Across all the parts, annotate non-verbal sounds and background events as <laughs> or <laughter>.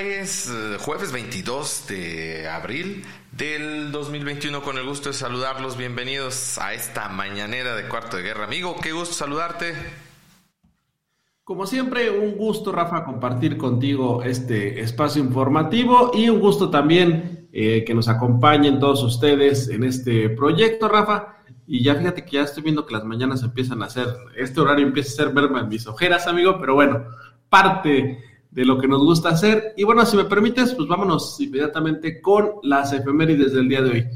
es eh, jueves 22 de abril del 2021. Con el gusto de saludarlos. Bienvenidos a esta mañanera de Cuarto de Guerra. Amigo, qué gusto saludarte. Como siempre, un gusto, Rafa, compartir contigo este espacio informativo y un gusto también eh, que nos acompañen todos ustedes en este proyecto, Rafa. Y ya fíjate que ya estoy viendo que las mañanas empiezan a ser, este horario empieza a ser verme en mis ojeras, amigo, pero bueno, parte de lo que nos gusta hacer. Y bueno, si me permites, pues vámonos inmediatamente con las efemérides del día de hoy.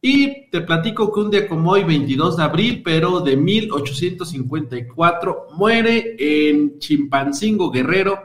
Y te platico que un día como hoy, 22 de abril, pero de 1854, muere en Chimpancingo Guerrero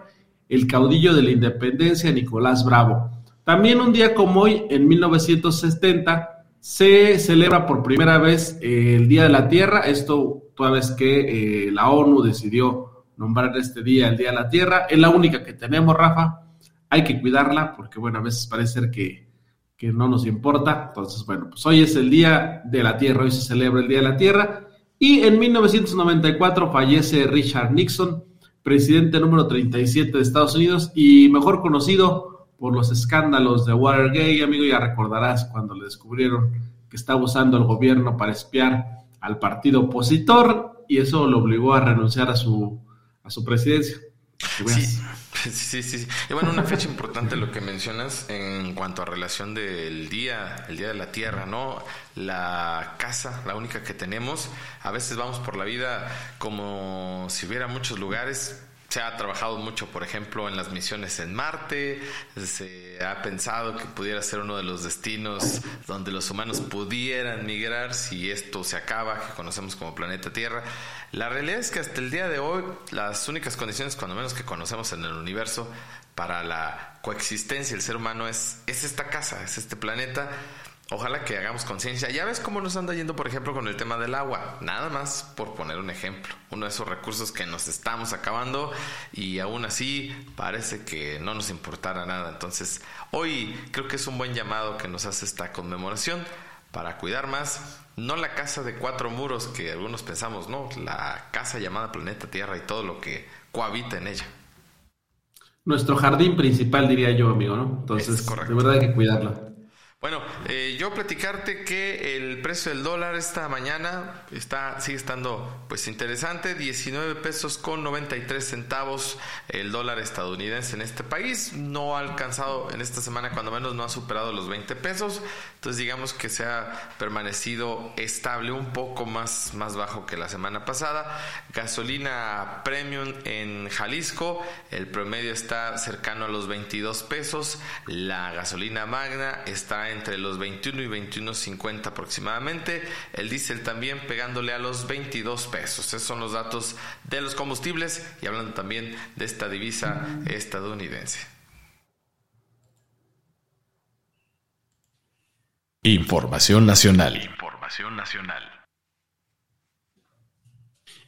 el caudillo de la independencia Nicolás Bravo. También un día como hoy, en 1970, se celebra por primera vez el Día de la Tierra. Esto toda vez que eh, la ONU decidió nombrar este día el Día de la Tierra. Es la única que tenemos, Rafa. Hay que cuidarla porque, bueno, a veces parece ser que, que no nos importa. Entonces, bueno, pues hoy es el Día de la Tierra, hoy se celebra el Día de la Tierra. Y en 1994 fallece Richard Nixon, presidente número 37 de Estados Unidos y mejor conocido por los escándalos de Watergate. Amigo, ya recordarás cuando le descubrieron que estaba usando el gobierno para espiar al partido opositor y eso lo obligó a renunciar a su a su presidencia. <laughs> Sí, sí, sí, Y bueno, una fecha importante lo que mencionas en cuanto a relación del día, el día de la tierra, ¿no? La casa, la única que tenemos. A veces vamos por la vida como si hubiera muchos lugares, se ha trabajado mucho, por ejemplo, en las misiones en Marte, se ha pensado que pudiera ser uno de los destinos donde los humanos pudieran migrar si esto se acaba, que conocemos como planeta Tierra. La realidad es que hasta el día de hoy las únicas condiciones, cuando menos que conocemos en el universo, para la coexistencia del ser humano es, es esta casa, es este planeta Ojalá que hagamos conciencia. Ya ves cómo nos anda yendo, por ejemplo, con el tema del agua. Nada más por poner un ejemplo. Uno de esos recursos que nos estamos acabando y aún así parece que no nos importara nada. Entonces, hoy creo que es un buen llamado que nos hace esta conmemoración para cuidar más, no la casa de cuatro muros que algunos pensamos, no, la casa llamada planeta Tierra y todo lo que cohabita en ella. Nuestro jardín principal, diría yo, amigo, ¿no? Entonces, de verdad hay que cuidarlo. Bueno, eh, yo platicarte que el precio del dólar esta mañana está sigue estando pues interesante, 19 pesos con 93 centavos el dólar estadounidense en este país, no ha alcanzado en esta semana cuando menos no ha superado los 20 pesos, entonces digamos que se ha permanecido estable un poco más más bajo que la semana pasada. Gasolina premium en Jalisco, el promedio está cercano a los 22 pesos, la gasolina magna está entre los 21 y 21.50 aproximadamente. El diésel también pegándole a los 22 pesos. Esos son los datos de los combustibles y hablando también de esta divisa estadounidense. Información nacional. Información nacional.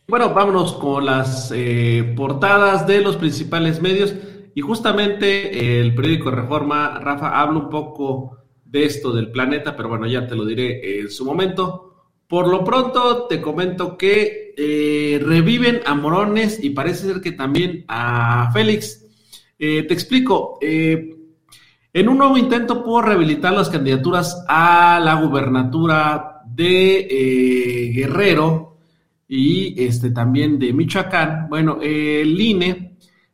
Bueno, vámonos con las eh, portadas de los principales medios. Y justamente el periódico Reforma, Rafa, habla un poco de esto del planeta, pero bueno, ya te lo diré en su momento. Por lo pronto te comento que eh, reviven a Morones y parece ser que también a Félix. Eh, te explico. Eh, en un nuevo intento por rehabilitar las candidaturas a la gubernatura de Guerrero y este también de Michoacán, bueno, el INE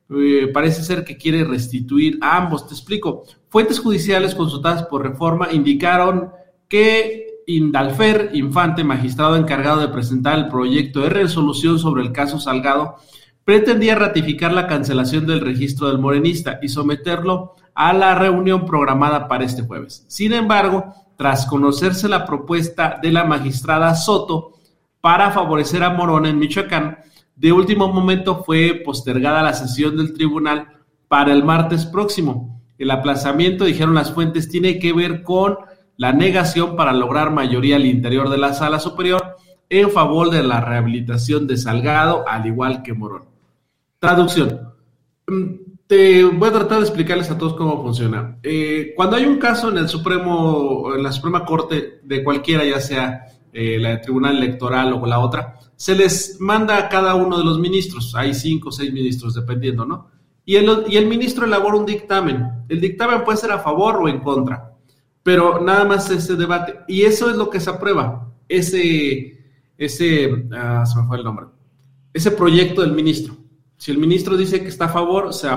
eh, parece ser que quiere restituir a ambos. Te explico. Fuentes judiciales consultadas por Reforma indicaron que Indalfer Infante, magistrado encargado de presentar el proyecto de resolución sobre el caso Salgado, pretendía ratificar la cancelación del registro del morenista y someterlo a la reunión programada para este jueves. Sin embargo, tras conocerse la propuesta de la magistrada Soto para favorecer a Morón en Michoacán, de último momento fue postergada la sesión del tribunal para el martes próximo. El aplazamiento, dijeron las fuentes, tiene que ver con la negación para lograr mayoría al interior de la sala superior en favor de la rehabilitación de Salgado, al igual que Morón. Traducción. Mm, te voy a tratar de explicarles a todos cómo funciona. Eh, cuando hay un caso en el Supremo, en la Suprema Corte de cualquiera, ya sea eh, la Tribunal Electoral o la otra, se les manda a cada uno de los ministros, hay cinco o seis ministros dependiendo, ¿no? y el, y el ministro elabora un dictamen. El dictamen puede ser a favor o en contra, pero nada más ese debate. Y eso es lo que se aprueba, ese, ese, ah, se me fue el nombre, ese proyecto del ministro. Si el ministro dice que está a favor, se,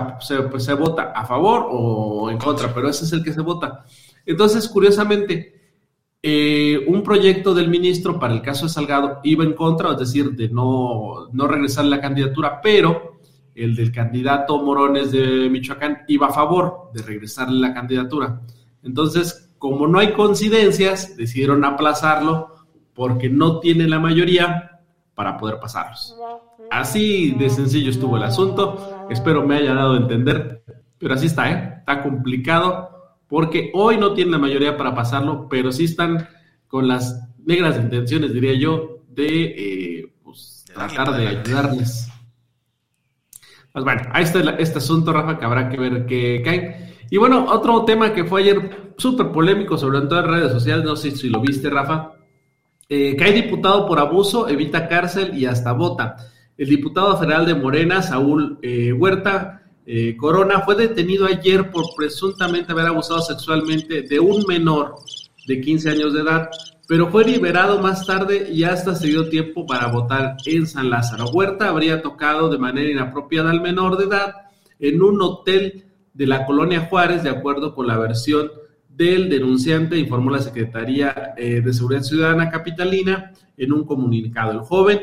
pues, se vota a favor o en contra, pero ese es el que se vota. Entonces, curiosamente, eh, un proyecto del ministro para el caso de Salgado iba en contra, es decir, de no, no regresar la candidatura, pero el del candidato Morones de Michoacán iba a favor de regresarle la candidatura. Entonces, como no hay coincidencias, decidieron aplazarlo porque no tiene la mayoría para poder pasarlos. Así de sencillo estuvo el asunto. Espero me haya dado a entender, pero así está, ¿eh? Está complicado porque hoy no tienen la mayoría para pasarlo, pero sí están con las negras intenciones, diría yo, de eh, pues, tratar de ayudarles. Pues bueno, ahí está este asunto, Rafa, que habrá que ver qué cae. Y bueno, otro tema que fue ayer súper polémico, sobre todo en redes sociales, no sé si lo viste, Rafa. Eh, cae diputado por abuso, evita cárcel y hasta vota. El diputado federal de Morena, Saúl eh, Huerta, eh, Corona fue detenido ayer por presuntamente haber abusado sexualmente de un menor de 15 años de edad, pero fue liberado más tarde y hasta se dio tiempo para votar en San Lázaro. Huerta habría tocado de manera inapropiada al menor de edad en un hotel de la colonia Juárez, de acuerdo con la versión del denunciante, informó la Secretaría eh, de Seguridad Ciudadana Capitalina en un comunicado. El joven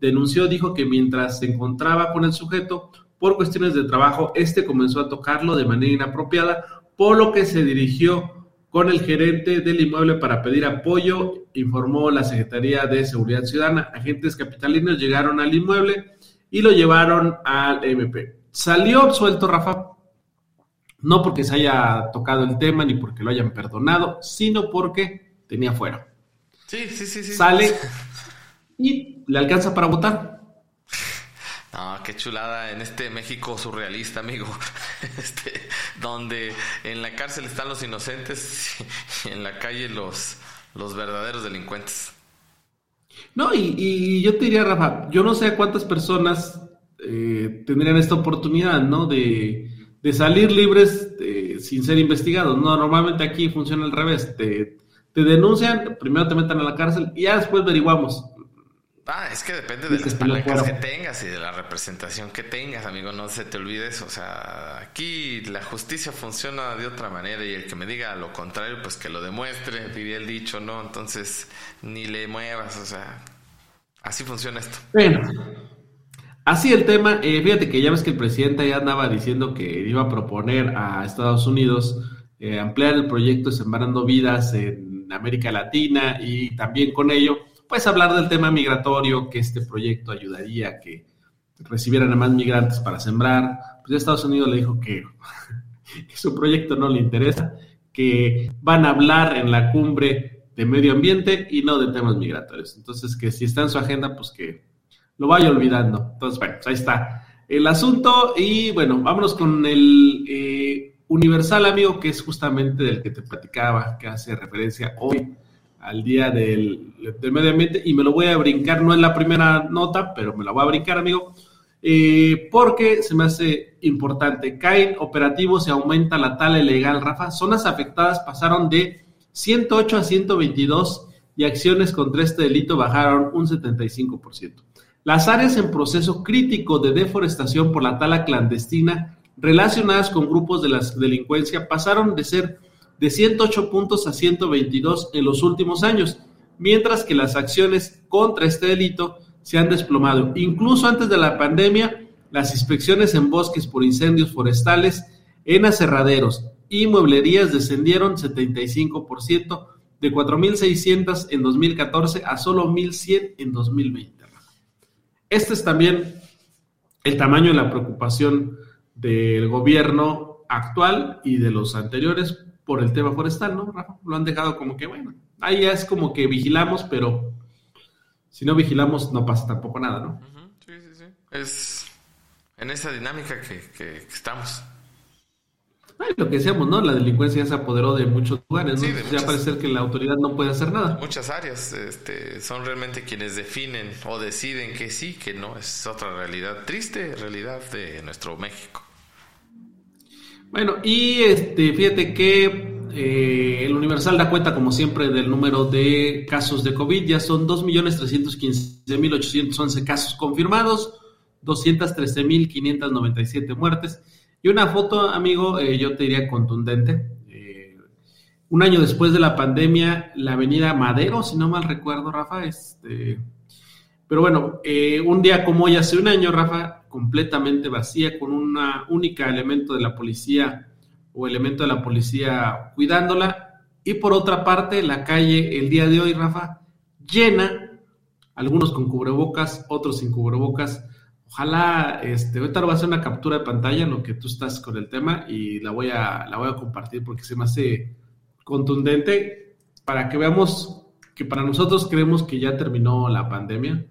denunció, dijo que mientras se encontraba con el sujeto, por cuestiones de trabajo, este comenzó a tocarlo de manera inapropiada, por lo que se dirigió con el gerente del inmueble para pedir apoyo, informó la Secretaría de Seguridad Ciudadana. Agentes capitalinos llegaron al inmueble y lo llevaron al MP. Salió absuelto Rafa, no porque se haya tocado el tema ni porque lo hayan perdonado, sino porque tenía fuera. Sí, sí, sí, sí. Sale <laughs> y le alcanza para votar. No, qué chulada en este México surrealista, amigo. <laughs> Este, donde en la cárcel están los inocentes <laughs> y en la calle los, los verdaderos delincuentes. No, y, yo te diría, Rafa, yo no sé a cuántas personas eh, tendrían esta oportunidad, ¿no? De, salir libres eh, sin ser investigados. No, normalmente aquí funciona al revés. Te, te denuncian, primero te meten a la cárcel y ya después averiguamos. Ah, es que depende de las palancas que tengas y de la representación que tengas, amigo, no se te olvides. O sea, aquí la justicia funciona de otra manera y el que me diga lo contrario, pues que lo demuestre, diría el dicho, ¿no? Entonces, ni le muevas, o sea, así funciona esto. Bueno, así el tema, eh, fíjate que ya ves que el presidente ya andaba diciendo que iba a proponer a Estados Unidos eh, ampliar el proyecto Sembrando Vidas en América Latina y también con ello pues hablar del tema migratorio, que este proyecto ayudaría a que recibieran a más migrantes para sembrar. Pues Estados Unidos le dijo <laughs> que, su proyecto no le interesa, que van a hablar en la cumbre de medio ambiente y no de temas migratorios. Entonces, que si está en su agenda, pues que lo vaya olvidando. Entonces, bueno, pues ahí está el asunto. Y bueno, vámonos con el eh, Universal, amigo, que es justamente del que te platicaba, que hace referencia hoy al día del, medio ambiente y me lo voy a brincar, no es la primera nota, pero me la voy a brincar, amigo, eh, porque se me hace importante. Caen operativos y aumenta la tala ilegal, Rafa. Zonas afectadas pasaron de 108 a 122 y acciones contra este delito bajaron un 75%. Las áreas en proceso crítico de deforestación por la tala clandestina relacionadas con grupos de la delincuencia pasaron de ser de 108 puntos a 122 en los últimos años, mientras que las acciones contra este delito se han desplomado. Incluso antes de la pandemia, las inspecciones en bosques por incendios forestales, en aserraderos y mueblerías descendieron 75%, de 4.600 en 2014 a solo 1.100 en 2020. Este es también el tamaño de la preocupación del gobierno actual y de los anteriores por el tema forestal, ¿no, Rafa? Lo han dejado como que, bueno, ahí ya es como que vigilamos, pero si no vigilamos no pasa tampoco nada, ¿no? Sí, sí, sí. Es en esa dinámica que, estamos. Ay, lo que decíamos, ¿no? La delincuencia ya se apoderó de muchos lugares, ¿no? ya parece que la autoridad no puede hacer nada. Muchas áreas este, son realmente quienes definen o deciden que sí, que no. Es otra realidad, triste realidad de nuestro México. Bueno, y este, fíjate que eh, el Universal da cuenta, como siempre, del número de casos de COVID. Ya son 2.315.811 casos confirmados, 213.597 muertes. Y una foto, amigo, eh, yo te diría contundente. Eh, un año después de la pandemia, la avenida Madero, si no mal recuerdo, Rafa, este... Pero bueno, un día como hoy, hace un año, Rafa, completamente vacía, con una única elemento de la policía o elemento de la policía cuidándola. Y por otra parte, la calle el día de hoy, Rafa, llena, algunos con cubrebocas, otros sin cubrebocas. Ojalá, este, ahorita voy a hacer una captura de pantalla, lo que tú estás con el tema, y la voy a, la voy a compartir porque se me hace contundente para que veamos que para nosotros creemos que ya terminó la pandemia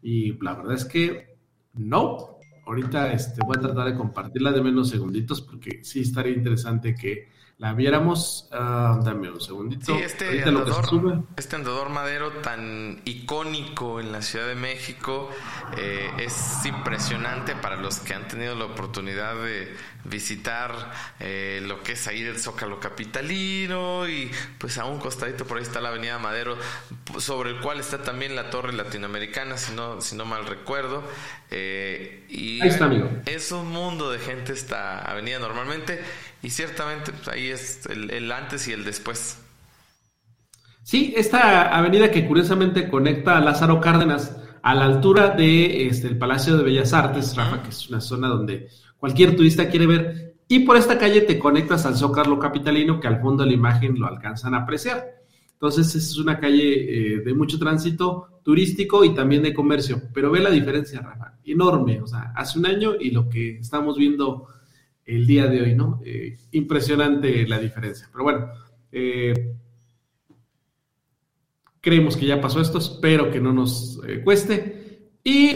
y la verdad es que no, ahorita este, voy a tratar de compartirla de menos segunditos porque sí estaría interesante que la viéramos. Uh, dame un segundito. Sí, este andador, este andador madero tan icónico en la Ciudad de México eh, es impresionante para los que han tenido la oportunidad de visitar eh, lo que es ahí el Zócalo Capitalino y pues a un costadito por ahí está la Avenida Madero, sobre el cual está también la Torre Latinoamericana, si no, si no mal recuerdo. Eh, y ahí está, amigo. Es un mundo de gente esta avenida normalmente y ciertamente pues, ahí es el, antes y el después. Sí, esta avenida que curiosamente conecta a Lázaro Cárdenas a la altura de este, el Palacio de Bellas Artes, Rafa, que es una zona donde cualquier turista quiere ver, y por esta calle te conectas al Zócalo Capitalino, que al fondo de la imagen lo alcanzan a apreciar. Entonces, es una calle eh, de mucho tránsito turístico y también de comercio, pero ve la diferencia, Rafa, enorme, o sea, hace un año y lo que estamos viendo el día de hoy, ¿no? Eh, impresionante la diferencia. Pero bueno, eh, creemos que ya pasó esto, espero que no nos eh, cueste. Y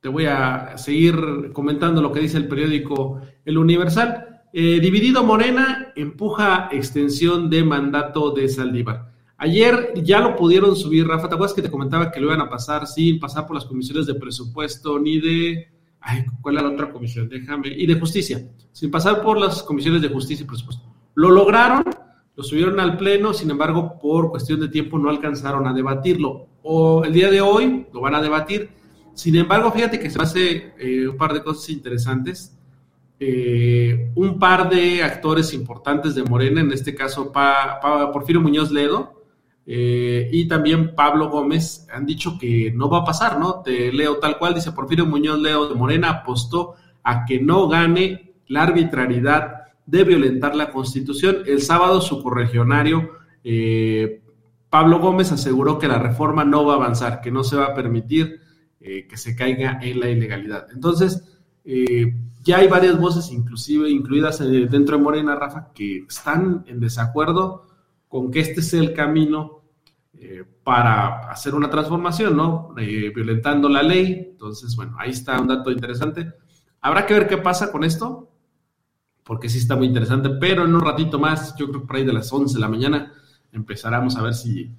te voy a seguir comentando lo que dice el periódico El Universal. dividido Morena empuja extensión de mandato de Saldívar. Ayer ya lo pudieron subir, Rafa, ¿te acuerdas que te comentaba que lo iban a pasar sin pasar por las comisiones de presupuesto ni de Ay, ¿cuál era la otra comisión? Déjame. Y de justicia, sin pasar por las comisiones de justicia y presupuesto. Lo lograron, lo subieron al pleno, sin embargo, por cuestión de tiempo no alcanzaron a debatirlo. O el día de hoy lo van a debatir. Sin embargo, fíjate que se hace eh, un par de cosas interesantes. Eh, un par de actores importantes de Morena, en este caso pa, Porfirio Muñoz Ledo, eh, y también Pablo Gómez han dicho que no va a pasar, ¿no? Te leo tal cual, dice Porfirio Muñoz Leo de Morena apostó a que no gane la arbitrariedad de violentar la Constitución. El sábado su corregionario eh, Pablo Gómez aseguró que la reforma no va a avanzar, que no se va a permitir eh, que se caiga en la ilegalidad. Entonces, ya hay varias voces, inclusive incluidas dentro de Morena, Rafa, que están en desacuerdo con que este sea el camino eh, para hacer una transformación, ¿no? Eh, violentando la ley. Entonces, bueno, ahí está un dato interesante. Habrá que ver qué pasa con esto, porque sí está muy interesante, pero en un ratito más, yo creo que por ahí de las 11 de la mañana, empezaremos a ver si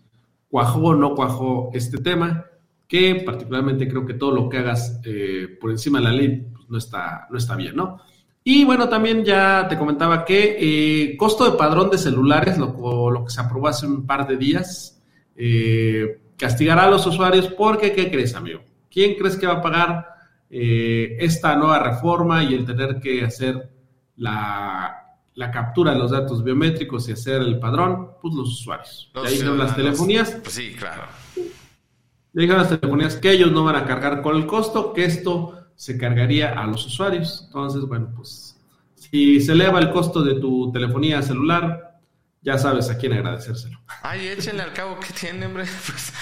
cuajó o no cuajó este tema, que particularmente creo que todo lo que hagas eh, por encima de la ley pues, no, está, no está bien, ¿no? Y bueno, también ya te comentaba que eh, costo de padrón de celulares, lo, lo, que se aprobó hace un par de días, eh, castigará a los usuarios porque, ¿qué crees, amigo? ¿Quién crees que va a pagar eh, esta nueva reforma y el tener que hacer la, la, captura de los datos biométricos y hacer el padrón? Pues los usuarios. Los ahí dijeron las telefonías. Pues sí, claro. Ya dijeron las telefonías que ellos no van a cargar con el costo, que esto se cargaría a los usuarios. Entonces, bueno, pues si se eleva el costo de tu telefonía celular, ya sabes a quién agradecérselo. Ay, échenle al cabo que tiene, hombre. Pues,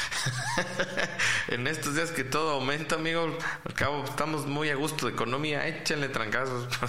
<laughs> en estos días que todo aumenta, amigo, al cabo estamos muy a gusto de economía, échenle trancazos. <laughs>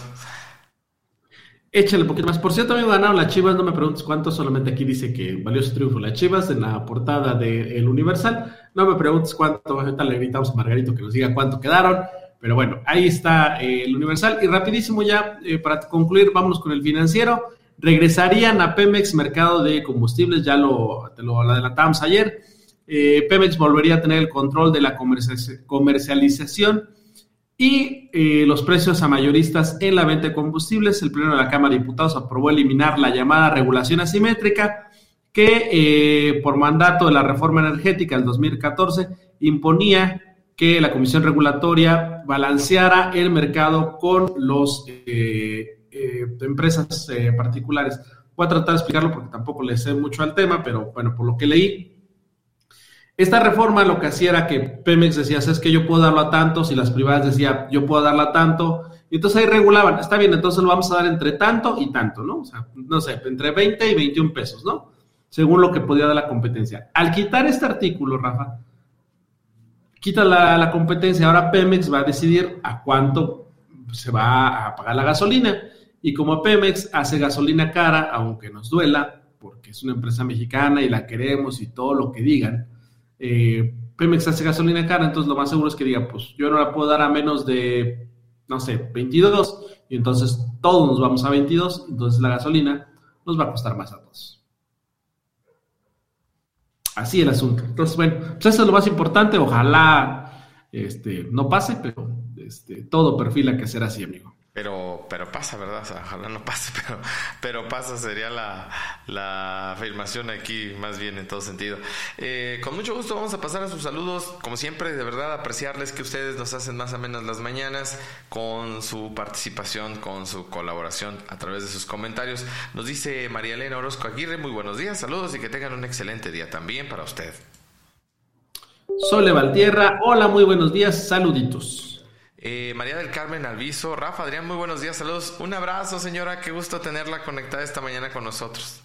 Échale un poquito más. Por cierto, amigo, ganaron las Chivas, no me preguntes cuánto, solamente aquí dice que valió su triunfo las Chivas en la portada de El Universal. No me preguntes cuánto, ahorita le gritamos a Margarito que nos diga cuánto quedaron. Pero bueno, ahí está eh, el Universal. Y rapidísimo ya, eh, para concluir, vámonos con el financiero. Regresarían a Pemex Mercado de Combustibles, ya lo, te lo adelantamos ayer. Eh, Pemex volvería a tener el control de la comercialización y los precios a mayoristas en la venta de combustibles. El Pleno de la Cámara de Diputados aprobó eliminar la llamada regulación asimétrica que por mandato de la reforma energética del 2014 imponía que la Comisión Regulatoria balanceara el mercado con las eh, empresas particulares. Voy a tratar de explicarlo porque tampoco le sé mucho al tema, pero bueno, por lo que leí, esta reforma lo que hacía era que Pemex decía, es que yo puedo darlo a tantos y las privadas decían, yo puedo darlo a tanto. Y entonces ahí regulaban, está bien, entonces lo vamos a dar entre tanto y tanto, ¿no? O sea, no sé, entre 20 y 21 pesos, ¿no? Según lo que podía dar la competencia. Al quitar este artículo, Rafa, quita la, competencia, ahora Pemex va a decidir a cuánto se va a pagar la gasolina. Y como Pemex hace gasolina cara, aunque nos duela, porque es una empresa mexicana y la queremos y todo lo que digan, eh, Pemex hace gasolina cara, entonces lo más seguro es que diga, pues yo no la puedo dar a menos de, no sé, 22, y entonces todos nos vamos a 22, entonces la gasolina nos va a costar más a todos. Así el asunto. Entonces, bueno, pues eso es lo más importante, ojalá este, no pase, pero este, todo perfila que será así, amigo. Pero, pero pasa, ¿verdad? ojalá no pase, <laughs> pero, pero pasa sería la, la afirmación aquí, más bien en todo sentido. Eh, con mucho gusto vamos a pasar a sus saludos. Como siempre, de verdad, apreciarles que ustedes nos hacen más o menos las mañanas con su participación, con su colaboración a través de sus comentarios. Nos dice María Elena Orozco Aguirre, muy buenos días, saludos y que tengan un excelente día también para usted. Sole Valtierra, hola, muy buenos días, saluditos. Eh, María del Carmen Alviso, Rafa, Adrián, muy buenos días, saludos. Un abrazo, señora, qué gusto tenerla conectada esta mañana con nosotros.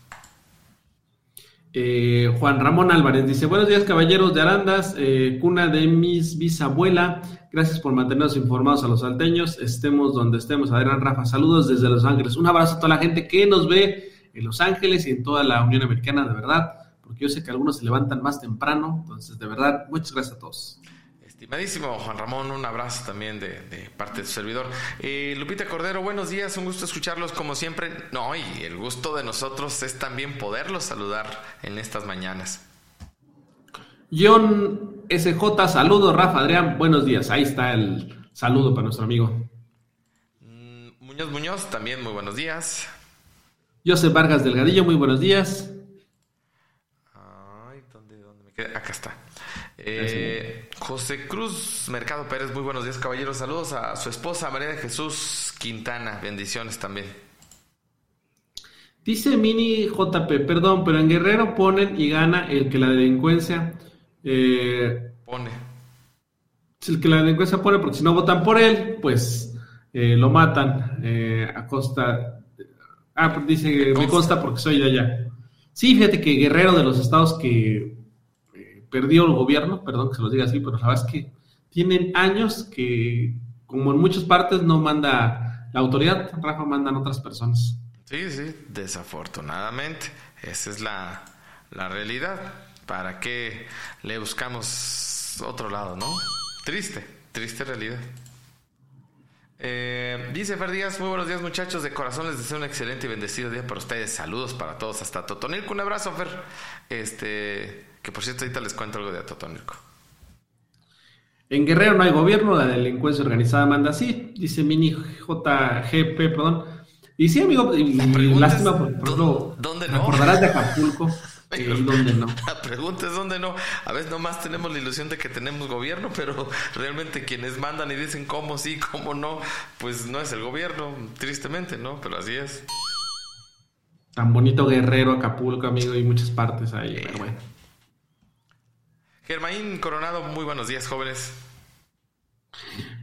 Eh, Juan Ramón Álvarez dice, buenos días caballeros de Arandas, eh, cuna de mis bisabuela, gracias por mantenernos informados a los salteños, estemos donde estemos. Adrián Rafa, saludos desde Los Ángeles. Un abrazo a toda la gente que nos ve en Los Ángeles y en toda la Unión Americana, de verdad, porque yo sé que algunos se levantan más temprano, entonces de verdad, muchas gracias a todos. Estimadísimo Juan Ramón, un abrazo también de, parte de su servidor. Eh, Lupita Cordero, buenos días, un gusto escucharlos como siempre. No, y el gusto de nosotros es también poderlos saludar en estas mañanas. John SJ, saludos, Rafa Adrián, buenos días. Ahí está el saludo para nuestro amigo. Mm, Muñoz Muñoz, también muy buenos días. José Vargas Delgadillo, muy buenos días. Ay, ¿dónde, dónde me quedé? Acá está. Eh, José Cruz Mercado Pérez, muy buenos días, caballeros. Saludos a su esposa María de Jesús Quintana. Bendiciones también. Dice Mini JP, perdón, pero en Guerrero ponen y gana el que la delincuencia eh, pone. El que la delincuencia pone, porque si no votan por él, pues eh, lo matan a costa. Ah, dice, me consta porque soy de allá. Sí, fíjate que Guerrero de los estados que perdió el gobierno, perdón que se lo diga así, pero la verdad es que tienen años que, como en muchas partes, no manda la autoridad, Rafa mandan otras personas. Sí, sí, desafortunadamente, esa es la, la realidad. ¿Para qué le buscamos otro lado, no? Triste, triste realidad. Eh, dice Fer Díaz, muy buenos días muchachos, de corazón les deseo un excelente y bendecido día para ustedes, saludos para todos hasta Totonilco, un abrazo Fer, este, que por cierto, ahorita les cuento algo de Atotónico. En Guerrero no hay gobierno, la delincuencia organizada manda así, dice Mini JGP, perdón. Y sí, amigo, y, lástima, por ejemplo, ¿dónde no? acordarás de Acapulco. <laughs> ¿Y dónde no? <laughs> La pregunta es dónde no. A veces nomás tenemos la ilusión de que tenemos gobierno, pero realmente quienes mandan y dicen cómo sí, cómo no, pues no es el gobierno, tristemente, ¿no? Pero así es. Tan bonito Guerrero, Acapulco, amigo, y muchas partes ahí, pero bueno. Germaín Coronado, muy buenos días, jóvenes.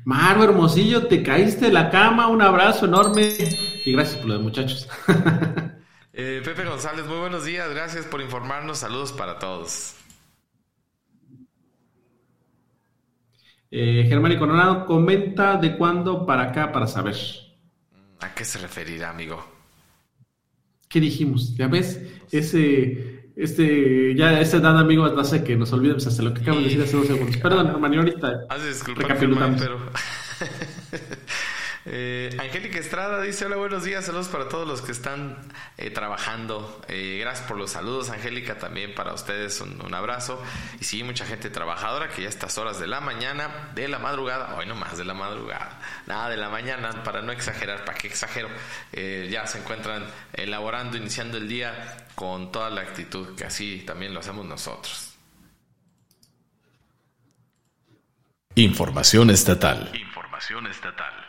Maro Hermosillo, te caíste de la cama, un abrazo enorme y gracias por lo de muchachos. <laughs> Eh, Pepe González, muy buenos días, gracias por informarnos, saludos para todos. Eh, Germán y Coronado, comenta de cuándo para acá para saber. ¿A qué se referirá, amigo? ¿Qué dijimos? Ya ves, ese este, ya esa edad, amigos, hace que nos olvidemos hasta lo que acabo de decir hace dos segundos. <laughs> Perdón, hermano, ahorita. Haz disculpa, pero. <laughs> Eh, Angélica Estrada dice, hola, buenos días, saludos para todos los que están eh, trabajando. Eh, gracias por los saludos, Angélica, también para ustedes un, abrazo. Y sí, mucha gente trabajadora que ya a estas horas de la mañana, de la madrugada, hoy no más de la madrugada, nada de la mañana, para no exagerar, para qué exagero, ya se encuentran elaborando, iniciando el día con toda la actitud, que así también lo hacemos nosotros. Información estatal. Información estatal.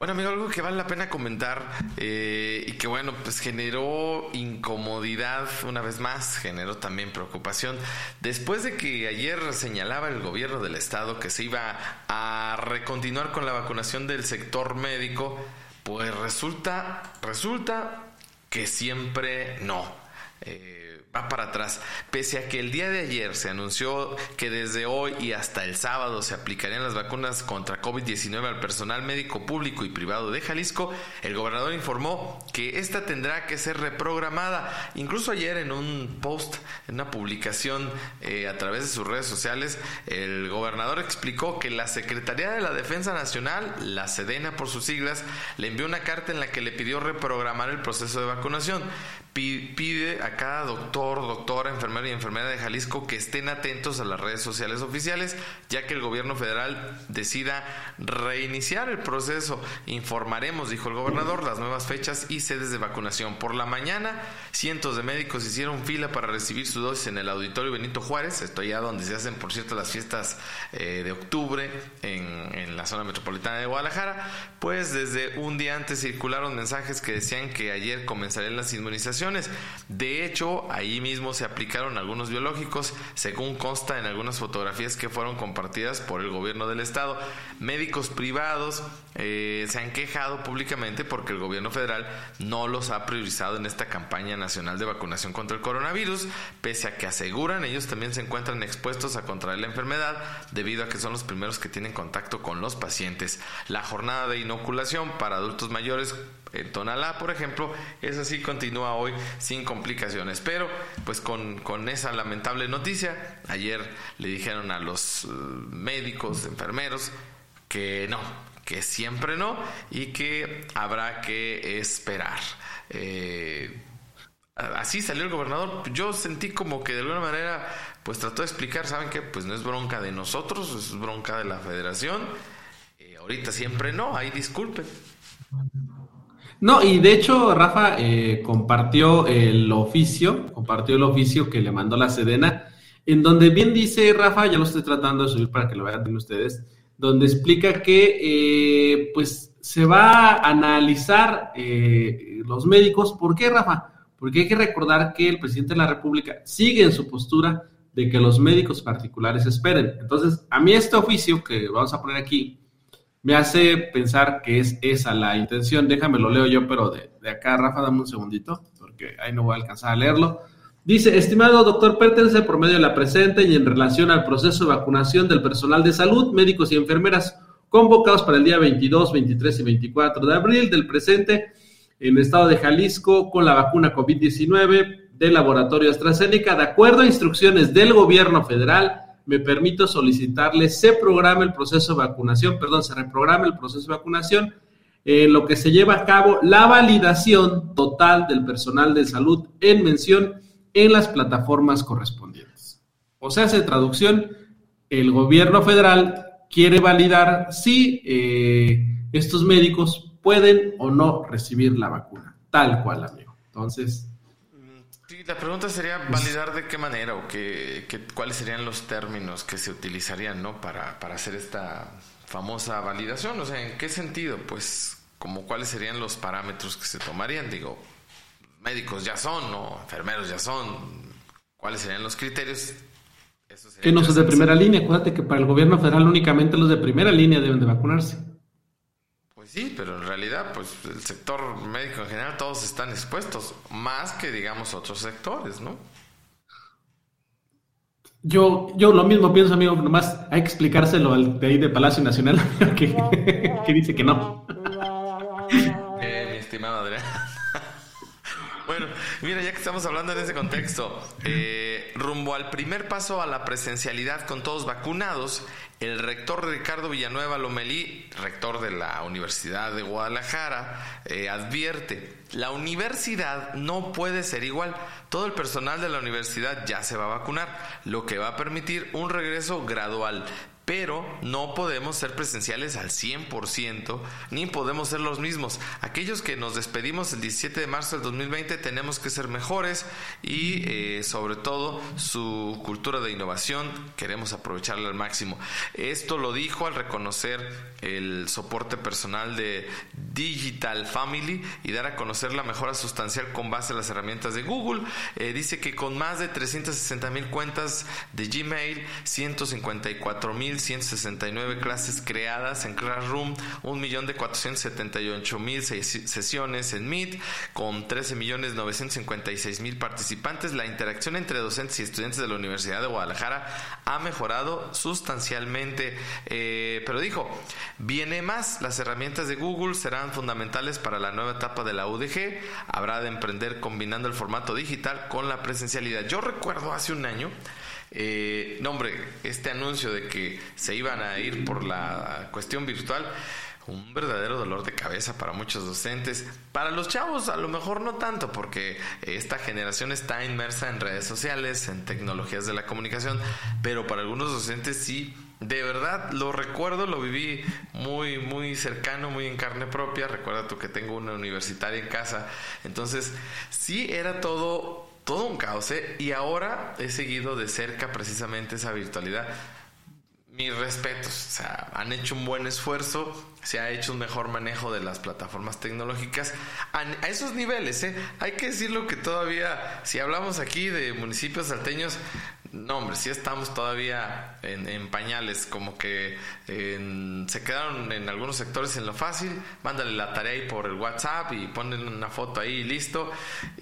Bueno, amigo, algo que vale la pena comentar eh, y que, bueno, pues generó incomodidad una vez más, generó también preocupación. Después de que ayer señalaba el gobierno del estado que se iba a recontinuar con la vacunación del sector médico, pues resulta, resulta que siempre no. Eh, va para atrás. Pese a que el día de ayer se anunció que desde hoy y hasta el sábado se aplicarían las vacunas contra COVID-19 al personal médico público y privado de Jalisco, el gobernador informó que esta tendrá que ser reprogramada. Incluso ayer en un post, en una publicación eh, a través de sus redes sociales, el gobernador explicó que la Secretaría de la Defensa Nacional, la Sedena por sus siglas, le envió una carta en la que le pidió reprogramar el proceso de vacunación pide a cada doctor, doctora, enfermero y enfermera de Jalisco que estén atentos a las redes sociales oficiales, ya que el gobierno federal decida reiniciar el proceso. Informaremos, dijo el gobernador, las nuevas fechas y sedes de vacunación. Por la mañana, cientos de médicos hicieron fila para recibir su dosis en el auditorio Benito Juárez, esto ya donde se hacen, por cierto, las fiestas eh, de octubre en la zona metropolitana de Guadalajara, pues desde un día antes circularon mensajes que decían que ayer comenzarían las inmunizaciones de hecho, ahí mismo se aplicaron algunos biológicos, según consta en algunas fotografías que fueron compartidas por el gobierno del estado. Médicos privados eh, se han quejado públicamente porque el gobierno federal no los ha priorizado en esta campaña nacional de vacunación contra el coronavirus, pese a que aseguran ellos también se encuentran expuestos a contraer la enfermedad debido a que son los primeros que tienen contacto con los pacientes. La jornada de inoculación para adultos mayores en Tonalá, por ejemplo, es así, continúa hoy sin complicaciones. Pero, pues con, esa lamentable noticia, ayer le dijeron a los eh, médicos, enfermeros, que no, que siempre no y que habrá que esperar. Eh, así salió el gobernador. Yo sentí como que de alguna manera, pues trató de explicar, ¿saben qué? Pues no es bronca de nosotros, es bronca de la federación. Eh, ahorita siempre no, ahí disculpen. No, y de hecho, Rafa eh, compartió el oficio, compartió el oficio que le mandó la Sedena, en donde bien dice Rafa, ya lo estoy tratando de subir para que lo vean ustedes, donde explica que eh, pues se va a analizar eh, los médicos. ¿Por qué, Rafa? Porque hay que recordar que el presidente de la República sigue en su postura de que los médicos particulares esperen. Entonces, a mí este oficio que vamos a poner aquí, me hace pensar que es esa la intención. Déjame lo leo yo, pero de, acá, Rafa, dame un segundito, porque ahí no voy a alcanzar a leerlo. Dice, estimado doctor Pertense, por medio de la presente y en relación al proceso de vacunación del personal de salud, médicos y enfermeras convocados para el día 22, 23 y 24 de abril del presente en el estado de Jalisco con la vacuna COVID-19 del laboratorio AstraZeneca, de acuerdo a instrucciones del gobierno federal, me permito solicitarle se programe el proceso de vacunación, perdón, se reprograme el proceso de vacunación, en lo que se lleva a cabo la validación total del personal de salud en mención en las plataformas correspondientes. O sea, hace traducción, el gobierno federal quiere validar si eh, estos médicos pueden o no recibir la vacuna, tal cual, amigo. Entonces, Sí, la pregunta sería validar de qué manera o qué, cuáles serían los términos que se utilizarían ¿no? para, para hacer esta famosa validación. O sea, ¿en qué sentido? Pues, como cuáles serían los parámetros que se tomarían. Digo, médicos ya son, ¿no? Enfermeros ya son. ¿Cuáles serían los criterios? que no son de primera línea. Acuérdate que para el gobierno federal únicamente los de primera línea deben de vacunarse. Sí, pero en realidad, pues el sector médico en general todos están expuestos, más que digamos otros sectores, ¿no? Yo, yo lo mismo pienso, amigo, nomás hay que explicárselo al de ahí de Palacio Nacional, <laughs> que, que dice que no. <laughs> Eh, mi estimado Adrián. <laughs> bueno, Mira, ya que estamos hablando en ese contexto, eh, rumbo al primer paso a la presencialidad con todos vacunados, el rector Ricardo Villanueva Lomelí, rector de la Universidad de Guadalajara, eh, advierte, la universidad no puede ser igual. Todo el personal de la universidad ya se va a vacunar, lo que va a permitir un regreso gradual pero no podemos ser presenciales al 100%, ni podemos ser los mismos. Aquellos que nos despedimos el 17 de marzo del 2020 tenemos que ser mejores y eh, sobre todo su cultura de innovación queremos aprovecharla al máximo. Esto lo dijo al reconocer el soporte personal de Digital Family y dar a conocer la mejora sustancial con base a las herramientas de Google. Eh, dice que con más de 360 mil cuentas de Gmail, 154 mil 169 clases creadas en Classroom, 1.478.000 sesiones en Meet, con 13.956.000 participantes. La interacción entre docentes y estudiantes de la Universidad de Guadalajara ha mejorado sustancialmente. Eh, pero dijo, viene más. Las herramientas de Google serán fundamentales para la nueva etapa de la UDG. Habrá de emprender combinando el formato digital con la presencialidad. Yo recuerdo hace un año, eh, no, hombre, este anuncio de que se iban a ir por la cuestión virtual, un verdadero dolor de cabeza para muchos docentes. Para los chavos a lo mejor no tanto, porque esta generación está inmersa en redes sociales, en tecnologías de la comunicación, pero para algunos docentes sí. De verdad, lo recuerdo, lo viví muy, muy cercano, muy en carne propia. Recuerda tú que tengo una universitaria en casa. Entonces, sí era todo todo un caos, ¿eh? Y ahora he seguido de cerca precisamente esa virtualidad. Mis respetos, o sea, han hecho un buen esfuerzo, se ha hecho un mejor manejo de las plataformas tecnológicas a, esos niveles, ¿eh? Hay que decirlo que todavía, si hablamos aquí de municipios salteños, no, hombre, sí estamos todavía en, pañales, como que se quedaron en algunos sectores en lo fácil, mándale la tarea ahí por el WhatsApp y ponen una foto ahí y listo,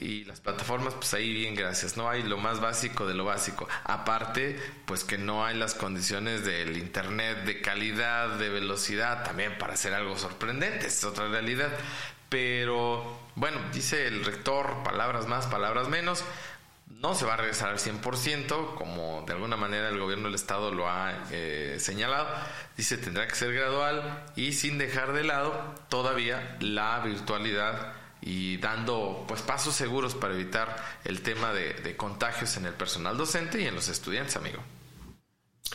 y las plataformas pues ahí bien gracias, no hay lo más básico de lo básico, aparte pues que no hay las condiciones del internet de calidad, de velocidad, también para hacer algo sorprendente, es otra realidad, pero bueno, dice el rector, palabras más, palabras menos, no se va a regresar al 100%, como de alguna manera el gobierno del Estado lo ha eh, señalado. Dice, tendrá que ser gradual y sin dejar de lado todavía la virtualidad y dando pues pasos seguros para evitar el tema de, de contagios en el personal docente y en los estudiantes, amigo.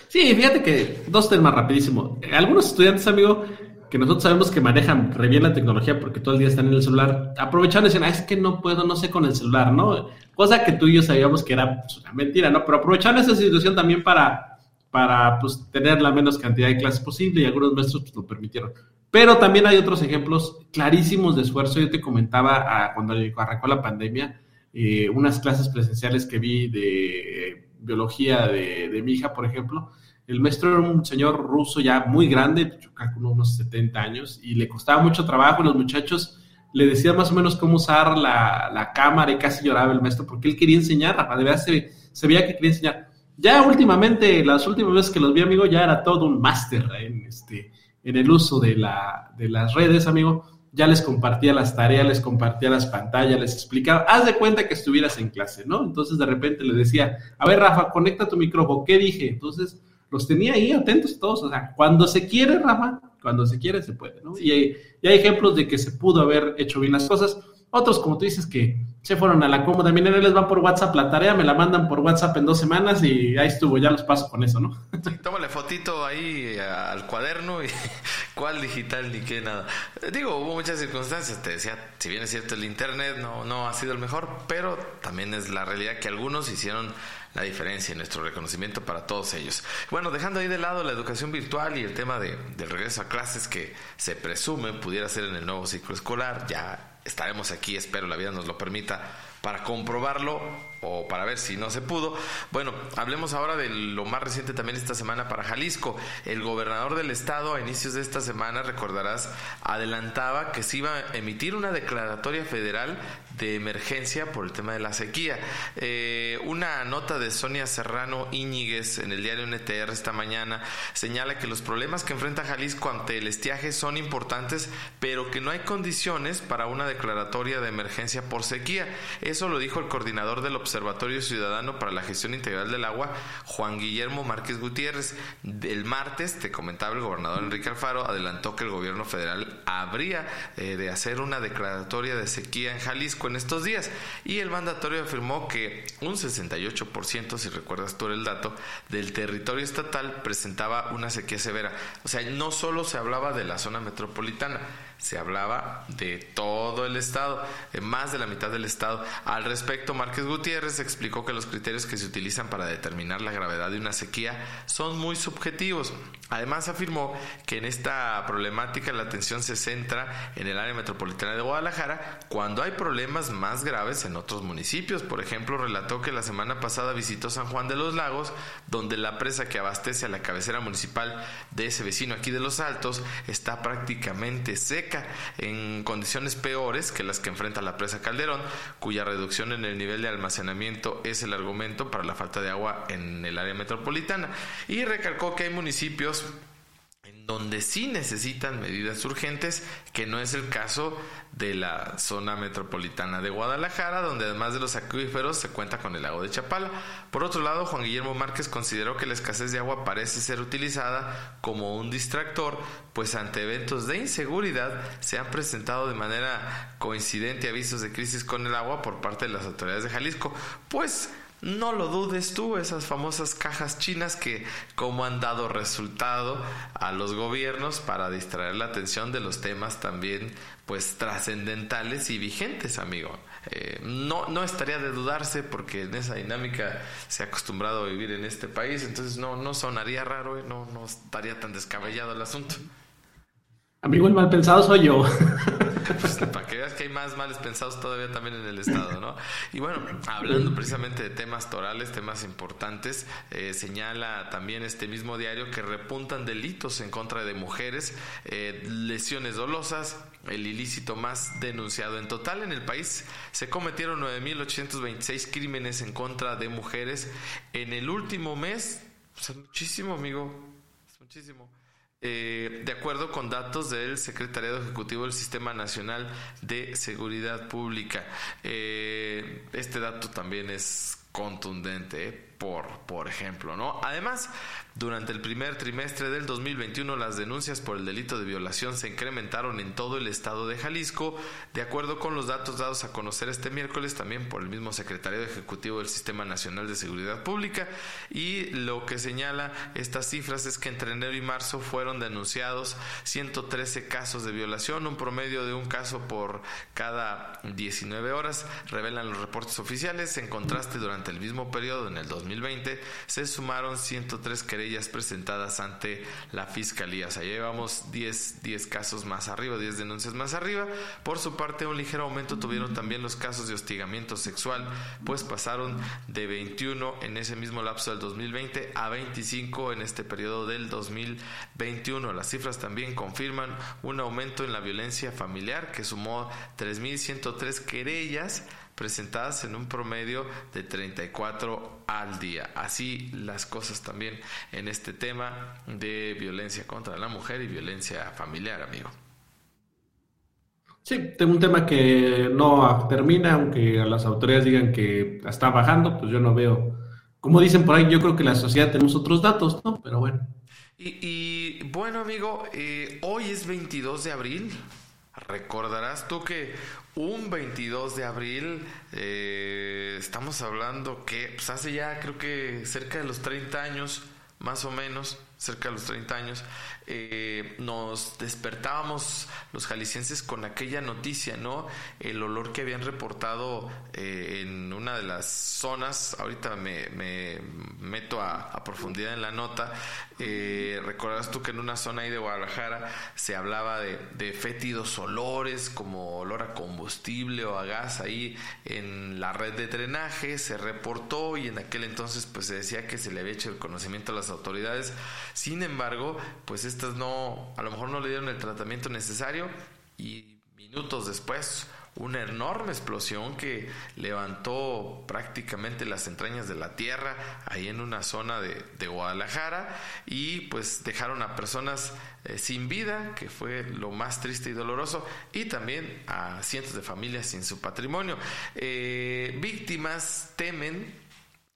Sí, fíjate que dos temas rapidísimo. Algunos estudiantes, amigo, que nosotros sabemos que manejan re bien la tecnología porque todo el día están en el celular, aprovechando y dicen, ah, es que no puedo, no sé con el celular, ¿no? Cosa que tú y yo sabíamos que era pues, una mentira, ¿no? Pero aprovecharon esa situación también para, para pues, tener la menos cantidad de clases posible y algunos maestros pues, lo permitieron. Pero también hay otros ejemplos clarísimos de esfuerzo. Yo te comentaba ah, cuando arrancó la pandemia, eh, unas clases presenciales que vi de biología de, de mi hija, por ejemplo, el maestro era un señor ruso ya muy grande, yo calculo unos 70 años, y le costaba mucho trabajo. Los muchachos le decían más o menos cómo usar la, cámara y casi lloraba el maestro porque él quería enseñar, Rafa, de verdad se, se, veía que quería enseñar. Ya últimamente, las últimas veces que los vi, amigo, ya era todo un máster en, este, en el uso de, la, de las redes, amigo. Ya les compartía las tareas, les compartía las pantallas, les explicaba, haz de cuenta que estuvieras en clase, ¿no? Entonces de repente le decía, a ver, Rafa, conecta tu micrófono, ¿qué dije? Entonces los tenía ahí atentos todos. O sea, cuando se quiere, Rafa, cuando se quiere, se puede, ¿no? Y hay, ejemplos de que se pudo haber hecho bien las cosas. Otros, como tú dices, que se fueron a la cómoda. Miren, les va por WhatsApp la tarea, me la mandan por WhatsApp en dos semanas y ahí estuvo, ya los paso con eso, ¿no? tómale fotito ahí al cuaderno y <laughs> cuál digital ni qué nada. Digo, hubo muchas circunstancias, te decía, si bien es cierto el internet no, no ha sido el mejor, pero también es la realidad que algunos hicieron la diferencia y nuestro reconocimiento para todos ellos. Bueno, dejando ahí de lado la educación virtual y el tema de, del regreso a clases que se presume pudiera ser en el nuevo ciclo escolar, ya estaremos aquí, espero la vida nos lo permita, para comprobarlo o para ver si no se pudo. Bueno, hablemos ahora de lo más reciente también esta semana para Jalisco. El gobernador del estado a inicios de esta semana, recordarás, adelantaba que se iba a emitir una declaratoria federal de emergencia por el tema de la sequía. Eh, una nota de Sonia Serrano Íñiguez en el diario NTR esta mañana señala que los problemas que enfrenta Jalisco ante el estiaje son importantes, pero que no hay condiciones para una declaratoria de emergencia por sequía. Eso lo dijo el coordinador del Observatorio Ciudadano para la Gestión Integral del Agua, Juan Guillermo Márquez Gutiérrez. El martes, te comentaba el gobernador Enrique Alfaro, adelantó que el gobierno federal habría eh, de hacer una declaratoria de sequía en Jalisco en estos días. Y el mandatorio afirmó que un 68%, si recuerdas tú el dato, del territorio estatal presentaba una sequía severa. O sea, no solo se hablaba de la zona metropolitana, se hablaba de todo el estado, de más de la mitad del estado. Al respecto, Márquez Gutiérrez explicó que los criterios que se utilizan para determinar la gravedad de una sequía son muy subjetivos. Además, afirmó que en esta problemática la atención se centra en el área metropolitana de Guadalajara cuando hay problemas más graves en otros municipios. Por ejemplo, relató que la semana pasada visitó San Juan de los Lagos, donde la presa que abastece a la cabecera municipal de ese vecino aquí de Los Altos está prácticamente seca en condiciones peores que las que enfrenta la presa Calderón, cuya reducción en el nivel de almacenamiento es el argumento para la falta de agua en el área metropolitana. Y recalcó que hay municipios donde sí necesitan medidas urgentes, que no es el caso de la zona metropolitana de Guadalajara, donde además de los acuíferos se cuenta con el lago de Chapala. Por otro lado, Juan Guillermo Márquez consideró que la escasez de agua parece ser utilizada como un distractor, pues ante eventos de inseguridad se han presentado de manera coincidente avisos de crisis con el agua por parte de las autoridades de Jalisco, pues no lo dudes tú, esas famosas cajas chinas que como han dado resultado a los gobiernos para distraer la atención de los temas también pues trascendentales y vigentes, amigo. Eh, no, no estaría de dudarse porque en esa dinámica se ha acostumbrado a vivir en este país, entonces no, no sonaría raro, eh, no, no estaría tan descabellado el asunto. Amigo, el mal pensado soy yo. <laughs> Pues, para que veas que hay más males pensados todavía también en el Estado, ¿no? Y bueno, hablando precisamente de temas torales, temas importantes, eh, señala también este mismo diario que repuntan delitos en contra de mujeres, eh, lesiones dolosas, el ilícito más denunciado. En total en el país se cometieron 9.826 crímenes en contra de mujeres en el último mes. O muchísimo, amigo. muchísimo. Eh, de acuerdo con datos del Secretariado Ejecutivo del Sistema Nacional de Seguridad Pública. Eh, este dato también es contundente, ¿eh? Por, por ejemplo, ¿no? Además, durante el primer trimestre del 2021, las denuncias por el delito de violación se incrementaron en todo el estado de Jalisco, de acuerdo con los datos dados a conocer este miércoles también por el mismo secretario ejecutivo del Sistema Nacional de Seguridad Pública. Y lo que señala estas cifras es que entre enero y marzo fueron denunciados 113 casos de violación, un promedio de un caso por cada 19 horas, revelan los reportes oficiales. En contraste, durante el mismo periodo, en el 2020, se sumaron 103 querellas ellas presentadas ante la fiscalía. O sea, llevamos 10, 10 casos más arriba, 10 denuncias más arriba. Por su parte, un ligero aumento tuvieron también los casos de hostigamiento sexual, pues pasaron de 21 en ese mismo lapso del 2020 a 25 en este periodo del 2021. Las cifras también confirman un aumento en la violencia familiar que sumó 3.103 querellas presentadas en un promedio de 34 al día. Así las cosas también en este tema de violencia contra la mujer y violencia familiar, amigo. Sí, tengo un tema que no termina, aunque las autoridades digan que está bajando, pues yo no veo. Como dicen por ahí, yo creo que la sociedad tenemos otros datos, ¿no? Pero bueno. Y, bueno, amigo, eh, hoy es 22 de abril. Recordarás tú que un 22 de abril, eh, estamos hablando que pues hace ya creo que cerca de los 30 años, más o menos, cerca de los 30 años, eh, nos despertábamos los jaliscienses con aquella noticia, ¿no? El olor que habían reportado eh, en una de las zonas, ahorita me, meto a, profundidad en la nota, eh, recordarás tú que en una zona ahí de Guadalajara se hablaba de, de fétidos olores, como olor a combustible o a gas ahí en la red de drenaje, se reportó y en aquel entonces pues se decía que se le había hecho el conocimiento a las autoridades, sin embargo, pues estas no, a lo mejor no le dieron el tratamiento necesario y minutos después una enorme explosión que levantó prácticamente las entrañas de la tierra ahí en una zona de, Guadalajara y pues dejaron a personas eh, sin vida, que fue lo más triste y doloroso, y también a cientos de familias sin su patrimonio. Eh, víctimas temen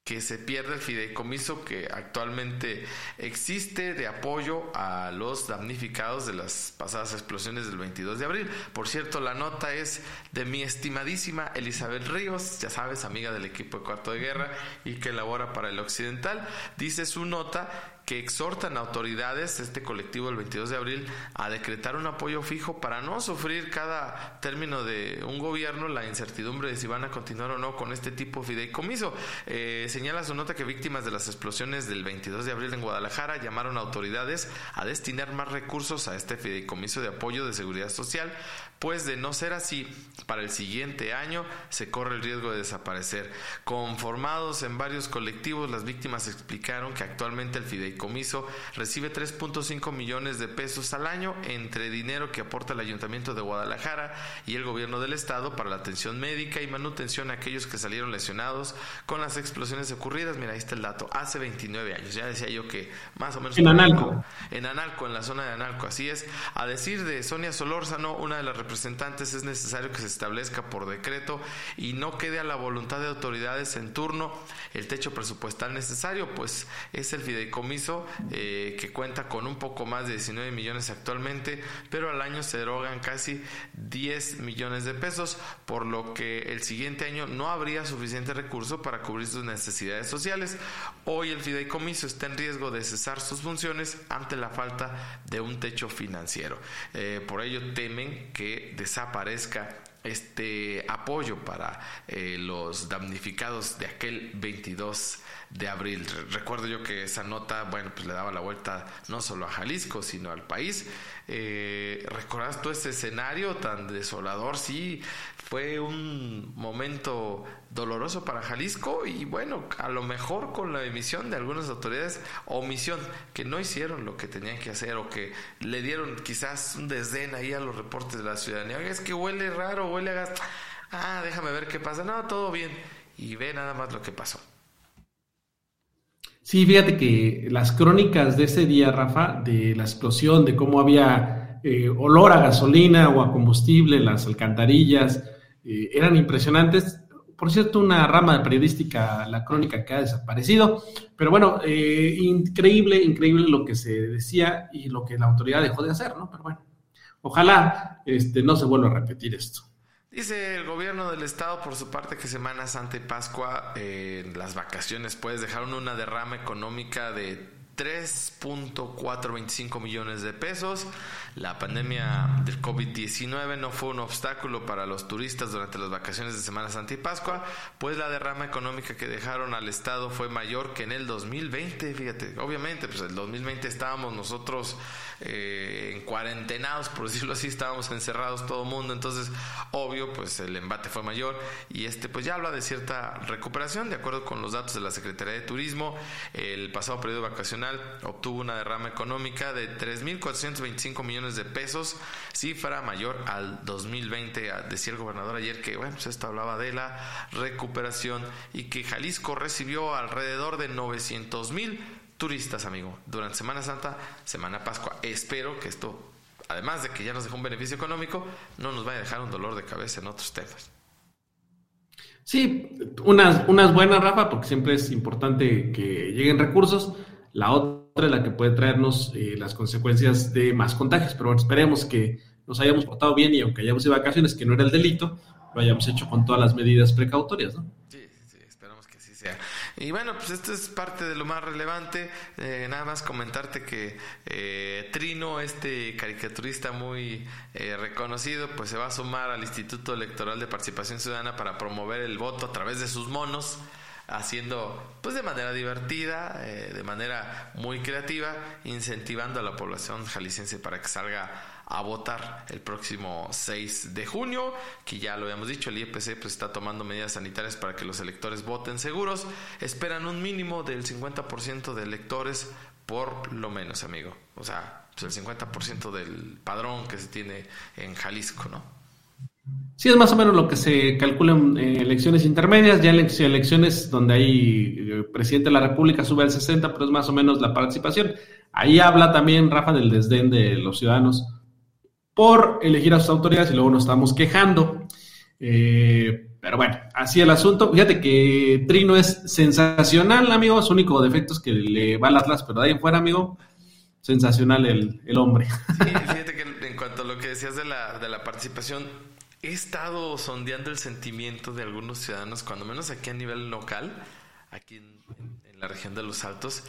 que se pierda el fideicomiso que actualmente existe de apoyo a los damnificados de las pasadas explosiones del 22 de abril. Por cierto, la nota es de mi estimadísima Elizabeth Ríos, ya sabes, amiga del equipo de cuarto de guerra y que elabora para el Occidental. Dice su nota que exhortan a autoridades, este colectivo del 22 de abril, a decretar un apoyo fijo para no sufrir cada término de un gobierno la incertidumbre de si van a continuar o no con este tipo de fideicomiso. Eh, señala su nota que víctimas de las explosiones del 22 de abril en Guadalajara llamaron a autoridades a destinar más recursos a este fideicomiso de apoyo de seguridad social pues de no ser así, para el siguiente año se corre el riesgo de desaparecer. Conformados en varios colectivos, las víctimas explicaron que actualmente el fideicomiso recibe 3.5 millones de pesos al año entre dinero que aporta el Ayuntamiento de Guadalajara y el gobierno del estado para la atención médica y manutención a aquellos que salieron lesionados con las explosiones ocurridas. Mira, ahí está el dato, hace 29 años. Ya decía yo que más o menos... En Analco. En Analco, en la zona de Analco, así es. A decir de Sonia Solórzano, una de las representantes es necesario que se establezca por decreto y no quede a la voluntad de autoridades en turno el techo presupuestal necesario, pues es el fideicomiso eh, que cuenta con un poco más de 19 millones actualmente, pero al año se erogan casi 10 millones de pesos, por lo que el siguiente año no habría suficiente recurso para cubrir sus necesidades sociales. Hoy el fideicomiso está en riesgo de cesar sus funciones ante la falta de un techo financiero. Eh, por ello temen que desaparezca este apoyo para eh, los damnificados de aquel 22 de abril. Recuerdo yo que esa nota, bueno, pues le daba la vuelta no solo a Jalisco, sino al país. Eh, ¿Recordás tú ese escenario tan desolador? Sí, fue un momento doloroso para Jalisco y bueno, a lo mejor con la emisión de algunas autoridades, omisión, que no hicieron lo que tenían que hacer o que le dieron quizás un desdén ahí a los reportes de la ciudadanía. es que huele raro, huele a gas. Ah, déjame ver qué pasa. No, todo bien. Y ve nada más lo que pasó. Sí, fíjate que las crónicas de ese día, Rafa, de la explosión, de cómo había eh, olor a gasolina o a combustible las alcantarillas, eh, eran impresionantes. Por cierto, una rama de periodística, la crónica que ha desaparecido. Pero bueno, eh, increíble, increíble lo que se decía y lo que la autoridad dejó de hacer, ¿no? Pero bueno, ojalá este, no se vuelva a repetir esto. Dice el gobierno del estado por su parte que Semana Santa y Pascua eh, las vacaciones pues dejaron una derrama económica de 3.425 millones de pesos. La pandemia del COVID-19 no fue un obstáculo para los turistas durante las vacaciones de Semana Santa y Pascua, pues la derrama económica que dejaron al Estado fue mayor que en el 2020. Fíjate, obviamente, pues el 2020 estábamos nosotros eh, en cuarentenados, por decirlo así, estábamos encerrados todo el mundo, entonces, obvio, pues el embate fue mayor y este, pues ya habla de cierta recuperación, de acuerdo con los datos de la Secretaría de Turismo. El pasado periodo vacacional obtuvo una derrama económica de 3.425 millones de pesos, cifra mayor al 2020. Decía el gobernador ayer que, bueno, pues esto hablaba de la recuperación y que Jalisco recibió alrededor de 900 mil turistas, amigo, durante Semana Santa, Semana Pascua. Espero que esto, además de que ya nos dejó un beneficio económico, no nos vaya a dejar un dolor de cabeza en otros temas. Sí, unas, unas buenas, Rafa, porque siempre es importante que lleguen recursos. La otra es la que puede traernos eh, las consecuencias de más contagios. Pero bueno, esperemos que nos hayamos portado bien y aunque hayamos ido de vacaciones, que no era el delito, lo hayamos hecho con todas las medidas precautorias, ¿no? Sí, sí, esperamos que así sea. Y bueno, pues esto es parte de lo más relevante. Eh, nada más comentarte que eh, Trino, este caricaturista muy reconocido, pues se va a sumar al Instituto Electoral de Participación Ciudadana para promover el voto a través de sus monos haciendo pues de manera divertida, eh, de manera muy creativa, incentivando a la población jalisciense para que salga a votar el próximo 6 de junio, que ya lo habíamos dicho, el IEPC pues está tomando medidas sanitarias para que los electores voten seguros, esperan un mínimo del 50% de electores por lo menos, amigo. O sea, pues el 50% del padrón que se tiene en Jalisco, ¿no? Sí, es más o menos lo que se calcula en elecciones intermedias, ya en elecciones donde hay eh, presidente de la República sube al 60, pero es más o menos la participación. Ahí habla también Rafa del desdén de los ciudadanos por elegir a sus autoridades y luego nos estamos quejando. Eh, pero bueno, así el asunto. Fíjate que Trino es sensacional, amigo. Su único defecto es que le va al Atlas, pero de ahí en fuera, amigo, sensacional el, el hombre. Sí, <laughs> fíjate que en cuanto a lo que decías de la, de la participación, he estado sondeando el sentimiento de algunos ciudadanos, cuando menos aquí a nivel local, aquí en, en, la región de los Altos.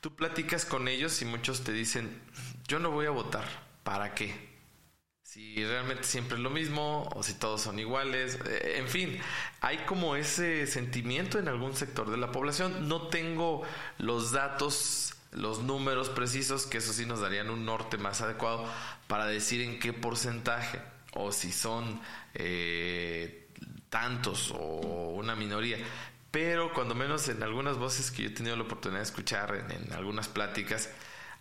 Tú platicas con ellos y muchos te dicen, yo no voy a votar, ¿para qué? Si realmente siempre es lo mismo o si todos son iguales, eh, en fin, hay como ese sentimiento en algún sector de la población. No tengo los datos los números precisos, que eso sí nos darían un norte más adecuado para decir en qué porcentaje o si son eh, tantos o una minoría. Pero cuando menos en algunas voces que yo he tenido la oportunidad de escuchar, en, algunas pláticas,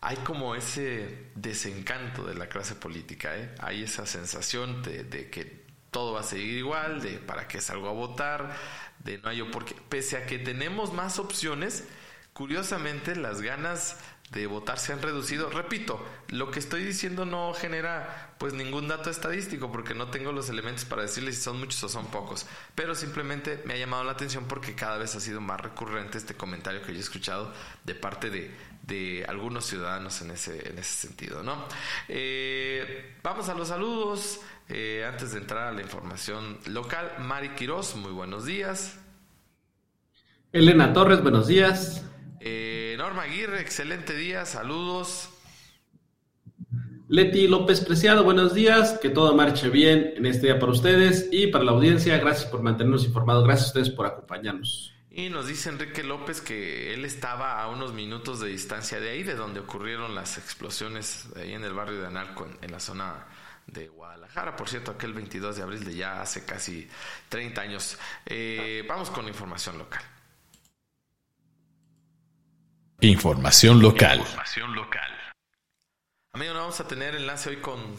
hay como ese desencanto de la clase política, ¿eh? hay esa sensación de, que todo va a seguir igual, de para qué salgo a votar, de no hay porque pese a que tenemos más opciones, curiosamente las ganas de votar se han reducido. Repito, lo que estoy diciendo no genera pues ningún dato estadístico porque no tengo los elementos para decirles si son muchos o son pocos, pero simplemente me ha llamado la atención porque cada vez ha sido más recurrente este comentario que yo he escuchado de parte de, de algunos ciudadanos en ese, en ese sentido, ¿no? Eh, vamos a los saludos. Eh, antes de entrar a la información local, Mari Quiroz, muy buenos días. Elena Torres, buenos días. Eh, Norma Aguirre, excelente día, saludos. Leti López Preciado, buenos días, que todo marche bien en este día para ustedes y para la audiencia. Gracias por mantenernos informados, gracias a ustedes por acompañarnos. Y nos dice Enrique López que él estaba a unos minutos de distancia de ahí, de donde ocurrieron las explosiones ahí en el barrio de Analco, en, la zona de Guadalajara. Por cierto, aquel 22 de abril de ya hace casi 30 años. Eh, vamos con información local. Información local. Información local. Amigo, no vamos a tener enlace hoy con,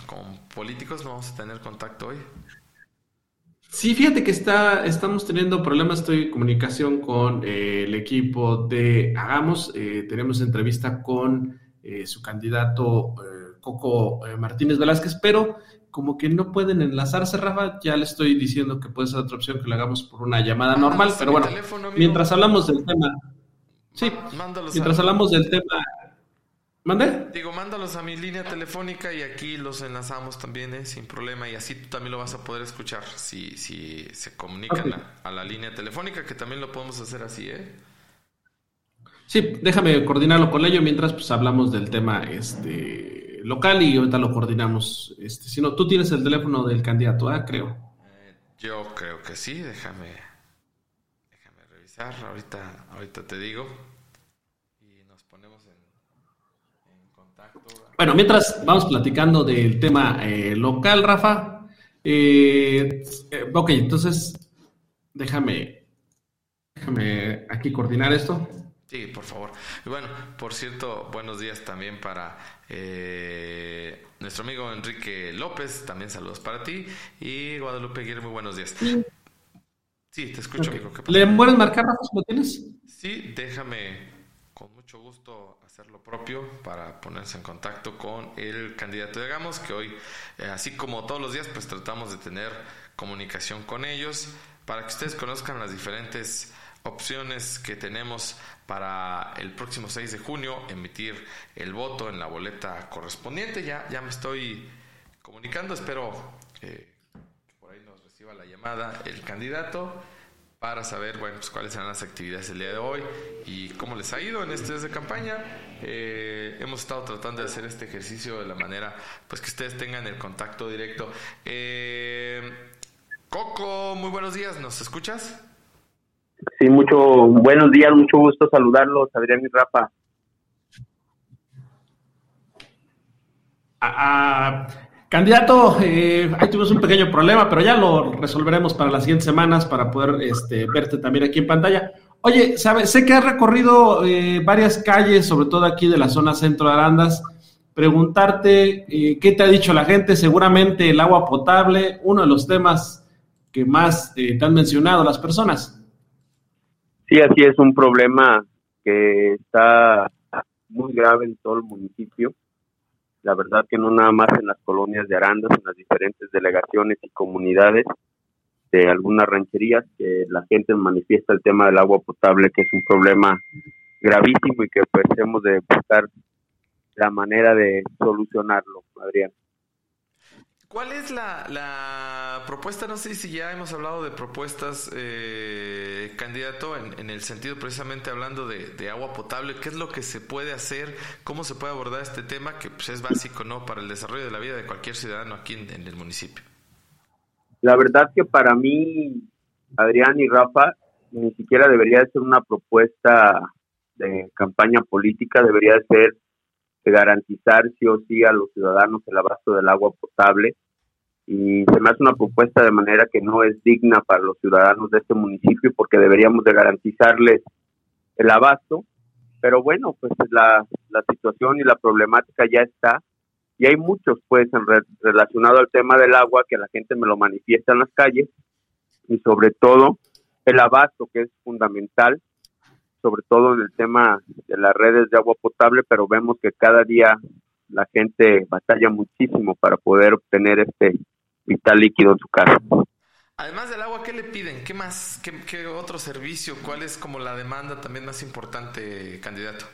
políticos, no vamos a tener contacto hoy. Sí, fíjate que está, estamos teniendo problemas, estoy en comunicación con eh, el equipo de Hagamos, eh, tenemos entrevista con eh, su candidato Coco Martínez Velázquez, pero como que no pueden enlazarse, Rafa, ya le estoy diciendo que puede ser otra opción que lo hagamos por una llamada ah, normal, pero bueno, mientras hablamos del tema, Sí, mientras hablamos del tema... ¿Mande? Digo, mándalos a mi línea telefónica y aquí los enlazamos también, ¿eh? sin problema. Y así tú también lo vas a poder escuchar si, si se comunican a, la línea telefónica, que también lo podemos hacer así, ¿eh? Sí, déjame coordinarlo con ello mientras pues hablamos del tema este local y ahorita lo coordinamos. Este, si no, tú tienes el teléfono del candidato, ¿ah? Creo. Eh, yo creo que sí, déjame ahorita, ahorita te digo. Y nos ponemos en. Bueno, mientras vamos platicando del tema eh, local, Rafa. Eh, eh, ok, entonces déjame, déjame aquí coordinar esto. Sí, por favor. Y bueno, por cierto, buenos días también para nuestro amigo Enrique López, también saludos para ti. Y Guadalupe Aguirre, muy buenos días. Sí, te escucho, amigo. ¿Le puedes marcar, Rafa, si lo tienes? Sí, déjame con mucho gusto hacer lo propio para ponerse en contacto con el candidato de Gamos, que hoy, eh, así como todos los días, pues tratamos de tener comunicación con ellos para que ustedes conozcan las diferentes opciones que tenemos para el próximo 6 de junio emitir el voto en la boleta correspondiente. Ya, ya me estoy comunicando, espero que por ahí nos reciba la llamada el candidato para saber bueno, pues, cuáles serán las actividades del día de hoy y cómo les ha ido en este mes de campaña. Eh, hemos estado tratando de hacer este ejercicio de la manera pues que ustedes tengan el contacto directo. Eh, Coco, muy buenos días, ¿nos escuchas? Sí, mucho buenos días, mucho gusto saludarlos, Adrián y Rafa. Ah, Candidato, eh, ahí tuvimos un pequeño problema, pero ya lo resolveremos para las siguientes semanas para poder este, verte también aquí en pantalla. Oye, ¿sabe? sé que has recorrido eh, varias calles, sobre todo aquí de la zona centro de Arandas. Preguntarte eh, qué te ha dicho la gente. Seguramente el agua potable, uno de los temas que más eh, te han mencionado las personas. Sí, así es un problema que está muy grave en todo el municipio. La verdad que no nada más en las colonias de Arandas, en las diferentes delegaciones y comunidades de algunas rancherías que la gente manifiesta el tema del agua potable, que es un problema gravísimo y que pues de buscar la manera de solucionarlo, Adrián. ¿Cuál es la, propuesta? No sé si ya hemos hablado de propuestas, eh, candidato, en, el sentido precisamente hablando de, agua potable. ¿Qué es lo que se puede hacer? ¿Cómo se puede abordar este tema que pues, es básico no para el desarrollo de la vida de cualquier ciudadano aquí en, el municipio? La verdad que para mí, Adrián y Rafa, ni siquiera debería ser una propuesta de campaña política, debería ser garantizar sí o sí a los ciudadanos el abasto del agua potable. Y se me hace una propuesta de manera que no es digna para los ciudadanos de este municipio porque deberíamos de garantizarles el abasto, pero bueno, pues la, la situación y la problemática ya está. Y hay muchos pues en relacionado al tema del agua que la gente me lo manifiesta en las calles. Y sobre todo el abasto que es fundamental sobre todo en el tema de las redes de agua potable, pero vemos que cada día la gente batalla muchísimo para poder obtener este vital líquido en su casa. Además del agua, ¿qué le piden? ¿Qué más? ¿Qué, otro servicio? ¿Cuál es como la demanda también más importante, candidato?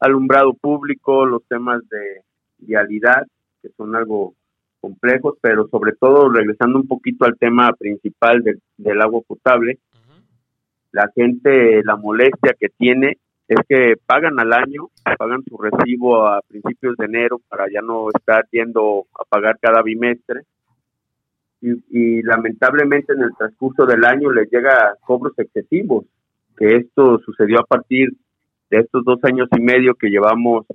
Alumbrado público, los temas de vialidad, que son algo complejos, pero sobre todo regresando un poquito al tema principal del agua potable, la gente la molestia que tiene es que pagan al año, pagan su recibo a principios de enero para ya no estar yendo a pagar cada bimestre. Y, lamentablemente en el transcurso del año les llega cobros excesivos, que esto sucedió a partir de estos dos años y medio que llevamos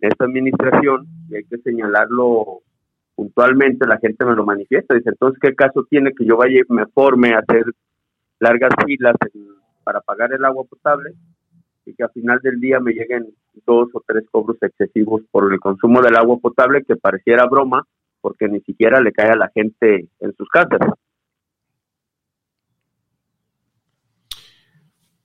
esta administración, y hay que señalarlo puntualmente, la gente me lo manifiesta, dice, entonces, ¿qué caso tiene que yo vaya y me forme a hacer largas filas para pagar el agua potable y que al final del día me lleguen dos o tres cobros excesivos por el consumo del agua potable que pareciera broma porque ni siquiera le cae a la gente en sus casas.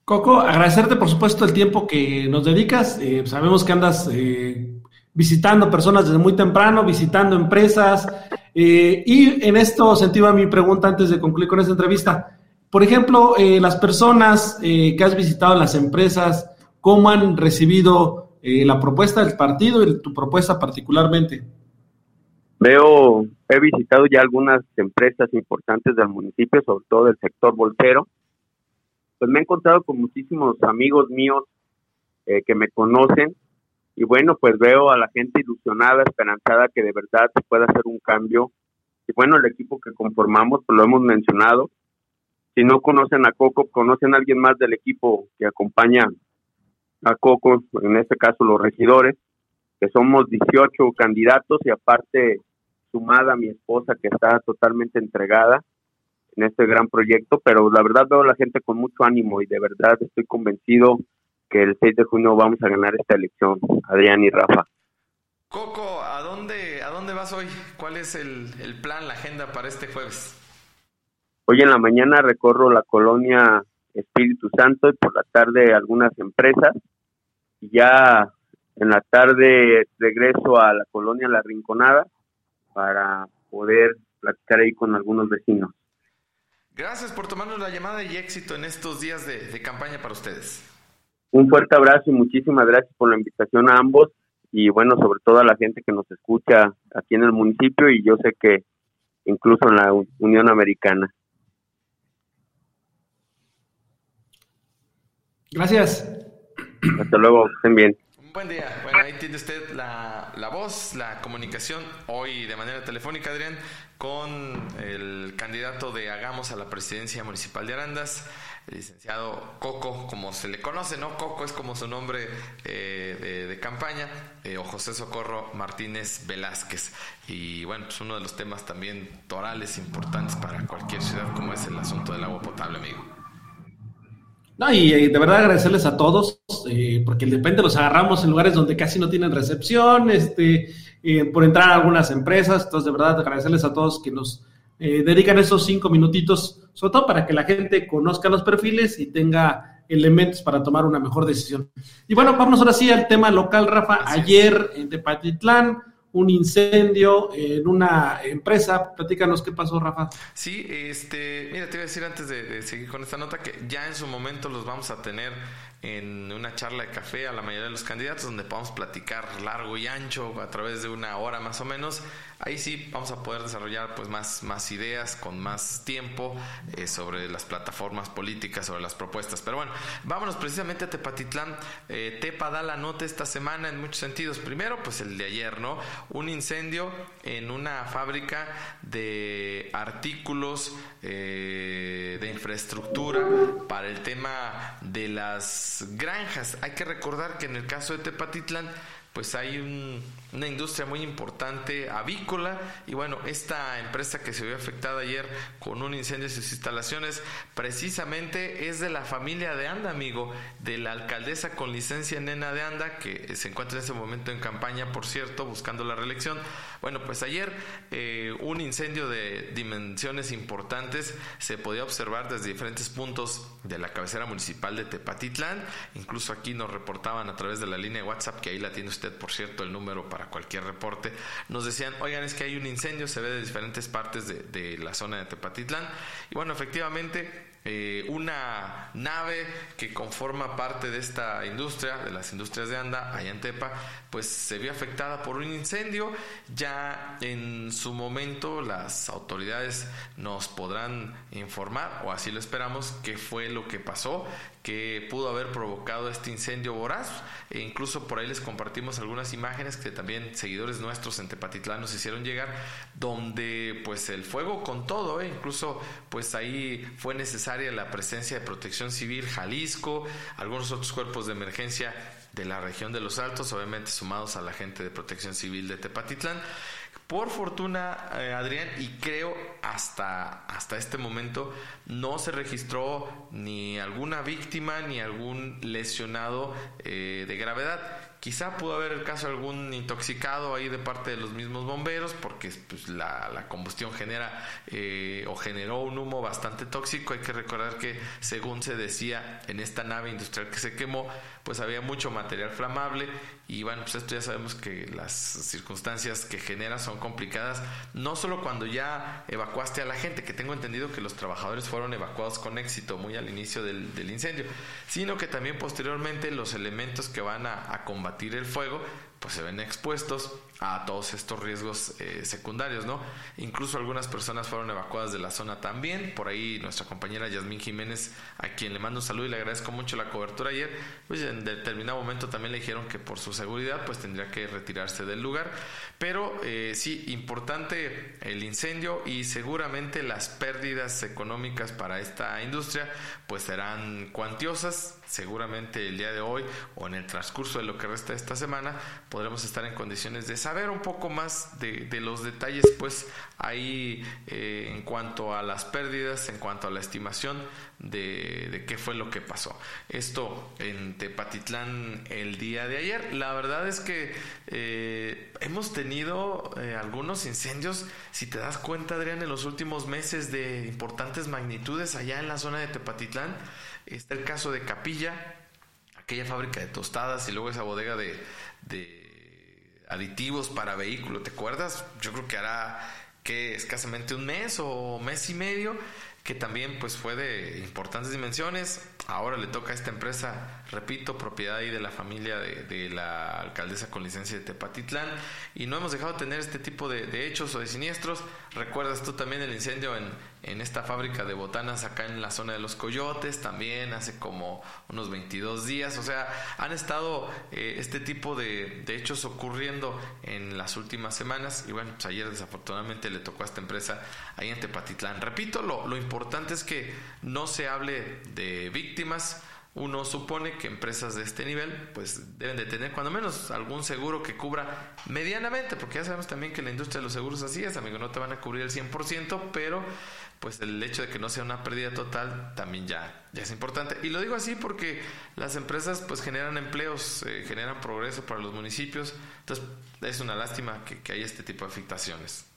Coco, agradecerte por supuesto el tiempo que nos dedicas. Eh, sabemos que andas eh, visitando personas desde muy temprano, visitando empresas. Eh, y en esto sentido mi pregunta antes de concluir con esta entrevista. Por ejemplo, eh, las personas eh, que has visitado, las empresas, ¿cómo han recibido eh, la propuesta del partido y tu propuesta particularmente? Veo, he visitado ya algunas empresas importantes del municipio, sobre todo del sector bolsero. Pues me he encontrado con muchísimos amigos míos que me conocen y bueno, pues veo a la gente ilusionada, esperanzada que de verdad se pueda hacer un cambio. Y bueno, el equipo que conformamos, pues lo hemos mencionado, si no conocen a Coco, conocen a alguien más del equipo que acompaña a Coco, en este caso los regidores, que somos 18 candidatos y aparte sumada mi esposa que está totalmente entregada en este gran proyecto, pero la verdad veo a la gente con mucho ánimo y de verdad estoy convencido que el 6 de junio vamos a ganar esta elección, Adrián y Rafa. Coco, ¿a dónde, a dónde vas hoy? ¿Cuál es el plan, la agenda para este jueves? Hoy en la mañana recorro la colonia Espíritu Santo y por la tarde algunas empresas. Y ya en la tarde regreso a la colonia La Rinconada para poder platicar ahí con algunos vecinos. Gracias por tomarnos la llamada y éxito en estos días de, de campaña para ustedes. Un fuerte abrazo y muchísimas gracias por la invitación a ambos y bueno, sobre todo a la gente que nos escucha aquí en el municipio y yo sé que incluso en la Unión Americana. Gracias. Hasta luego, estén bien. Un buen día. Bueno, ahí tiene usted la, la, voz, la comunicación, hoy de manera telefónica, Adrián, con el candidato de Hagamos a la presidencia municipal de Arandas, el licenciado Coco, como se le conoce, ¿no? Coco es como su nombre eh, de, campaña, eh, o José Socorro Martínez Velázquez. Y bueno, pues uno de los temas también torales importantes para cualquier ciudad, como es el asunto del agua potable, amigo. No, y, de verdad agradecerles a todos, eh, porque de repente los agarramos en lugares donde casi no tienen recepción, este, eh, por entrar a algunas empresas. Entonces, de verdad, agradecerles a todos que nos eh, dedican esos cinco minutitos, sobre todo para que la gente conozca los perfiles y tenga elementos para tomar una mejor decisión. Y bueno, vamos ahora sí al tema local, Rafa. Ayer en Tepatitlán, un incendio en una empresa. Platícanos qué pasó, Rafa. Sí, este, mira, te iba a decir antes de, seguir con esta nota que ya en su momento los vamos a tener en una charla de café a la mayoría de los candidatos donde podamos platicar largo y ancho a través de una hora más o menos ahí sí vamos a poder desarrollar pues más, más ideas con más tiempo eh, sobre las plataformas políticas, sobre las propuestas. Pero bueno, vámonos precisamente a Tepatitlán. Eh, Tepa da la nota esta semana en muchos sentidos. Primero, pues el de ayer, ¿no? Un incendio en una fábrica de artículos eh, de infraestructura para el tema de las granjas. Hay que recordar que en el caso de Tepatitlán, pues hay una industria muy importante avícola y bueno, esta empresa que se vio afectada ayer con un incendio en sus instalaciones precisamente es de la familia de Anda, amigo, de la alcaldesa con licencia nena de Anda que se encuentra en ese momento en campaña, por cierto, buscando la reelección. Bueno, pues ayer eh, un incendio de dimensiones importantes se podía observar desde diferentes puntos de la cabecera municipal de Tepatitlán, incluso aquí nos reportaban a través de la línea de WhatsApp que ahí la tiene usted por cierto, el número para cualquier reporte, nos decían, oigan, es que hay un incendio, se ve de diferentes partes de, de la zona de Tepatitlán. Y bueno, efectivamente, eh, una nave que conforma parte de esta industria, de las industrias de Anda, allá en Tepa, pues se vio afectada por un incendio. Ya en su momento las autoridades nos podrán informar, o así lo esperamos, qué fue lo que pasó, que pudo haber provocado este incendio voraz. E incluso por ahí les compartimos algunas imágenes que también seguidores nuestros en Tepatitlán nos hicieron llegar, donde pues el fuego con todo, ¿eh? incluso pues ahí fue necesaria la presencia de Protección Civil Jalisco, algunos otros cuerpos de emergencia de la región de los Altos, obviamente sumados a la gente de Protección Civil de Tepatitlán. Por fortuna, eh, Adrián, y creo hasta, hasta este momento no se registró ni alguna víctima ni algún lesionado eh, de gravedad. Quizá pudo haber el caso de algún intoxicado ahí de parte de los mismos bomberos, porque pues, la, combustión genera eh, o generó un humo bastante tóxico. Hay que recordar que, según se decía en esta nave industrial que se quemó, pues había mucho material flamable y bueno, pues esto ya sabemos que las circunstancias que genera son complicadas, no solo cuando ya evacuaste a la gente, que tengo entendido que los trabajadores fueron evacuados con éxito muy al inicio del, incendio, sino que también posteriormente los elementos que van a combatir el fuego, pues se ven expuestos a todos estos riesgos eh, secundarios, ¿no? Incluso algunas personas fueron evacuadas de la zona también. Por ahí nuestra compañera Yasmín Jiménez, a quien le mando un saludo y le agradezco mucho la cobertura ayer, pues en determinado momento también le dijeron que por su seguridad pues tendría que retirarse del lugar. Pero eh, sí, importante el incendio y seguramente las pérdidas económicas para esta industria pues serán cuantiosas. Seguramente el día de hoy o en el transcurso de lo que resta de esta semana podremos estar en condiciones de saber un poco más de, los detalles, pues ahí eh, en cuanto a las pérdidas, en cuanto a la estimación de, qué fue lo que pasó. Esto en Tepatitlán el día de ayer. La verdad es que eh, hemos tenido eh, algunos incendios, si te das cuenta, Adrián, en los últimos meses de importantes magnitudes allá en la zona de Tepatitlán. Está el caso de Capilla, aquella fábrica de tostadas y luego esa bodega de aditivos para vehículos, ¿te acuerdas? Yo creo que hará que escasamente un mes o mes y medio que también pues fue de importantes dimensiones. Ahora le toca a esta empresa, repito, propiedad ahí de la familia de, la alcaldesa con licencia de Tepatitlán. Y no hemos dejado de tener este tipo de, hechos o de siniestros. Recuerdas tú también el incendio en, en, esta fábrica de botanas acá en la zona de los Coyotes, también hace como unos 22 días. O sea, han estado eh, este tipo de, de, hechos ocurriendo en las últimas semanas. Y bueno, pues ayer desafortunadamente le tocó a esta empresa ahí en Tepatitlán. Repito, lo, lo importante es que no se hable de víctimas. Uno supone que empresas de este nivel pues deben de tener cuando menos algún seguro que cubra medianamente, porque ya sabemos también que la industria de los seguros así es, amigo, no te van a cubrir el 100%, pero pues el hecho de que no sea una pérdida total también ya, ya es importante. Y lo digo así porque las empresas pues generan empleos, eh, generan progreso para los municipios, entonces es una lástima que, que haya este tipo de afectaciones.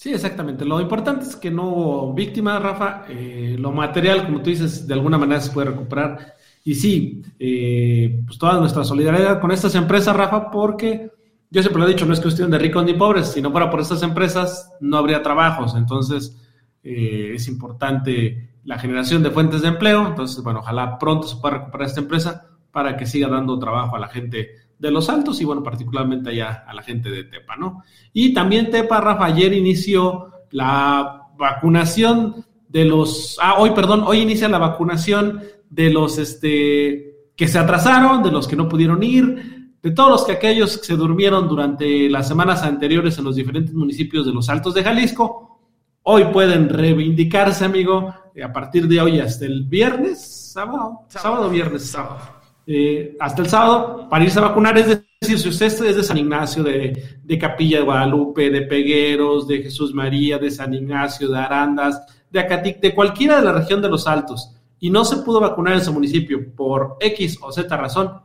Sí, exactamente. Lo importante es que no hubo víctimas, Rafa. Eh, lo material, como tú dices, de alguna manera se puede recuperar. Y sí, eh, pues toda nuestra solidaridad con estas empresas, Rafa, porque yo siempre lo he dicho, no es cuestión de ricos ni pobres. Si no fuera por estas empresas, no habría trabajos. Entonces, eh, es importante la generación de fuentes de empleo. Entonces, bueno, ojalá pronto se pueda recuperar esta empresa para que siga dando trabajo a la gente de los Altos y, bueno, particularmente allá a la gente de Tepa, ¿no? Y también Tepa, Rafa, ayer inició la vacunación de los, ah, hoy, perdón, hoy inicia la vacunación de los, este, que se atrasaron, de los que no pudieron ir, de todos los que aquellos que se durmieron durante las semanas anteriores en los diferentes municipios de los Altos de Jalisco, hoy pueden reivindicarse, amigo, a partir de hoy hasta el viernes, sábado, sábado, viernes, sábado eh, hasta el sábado para irse a vacunar. Es decir, si usted es de San Ignacio, de, de, Capilla de Guadalupe, de Pegueros, de Jesús María, de San Ignacio, de Arandas, de Acatic, de cualquiera de la región de los Altos, y no se pudo vacunar en su municipio por X o Z razón,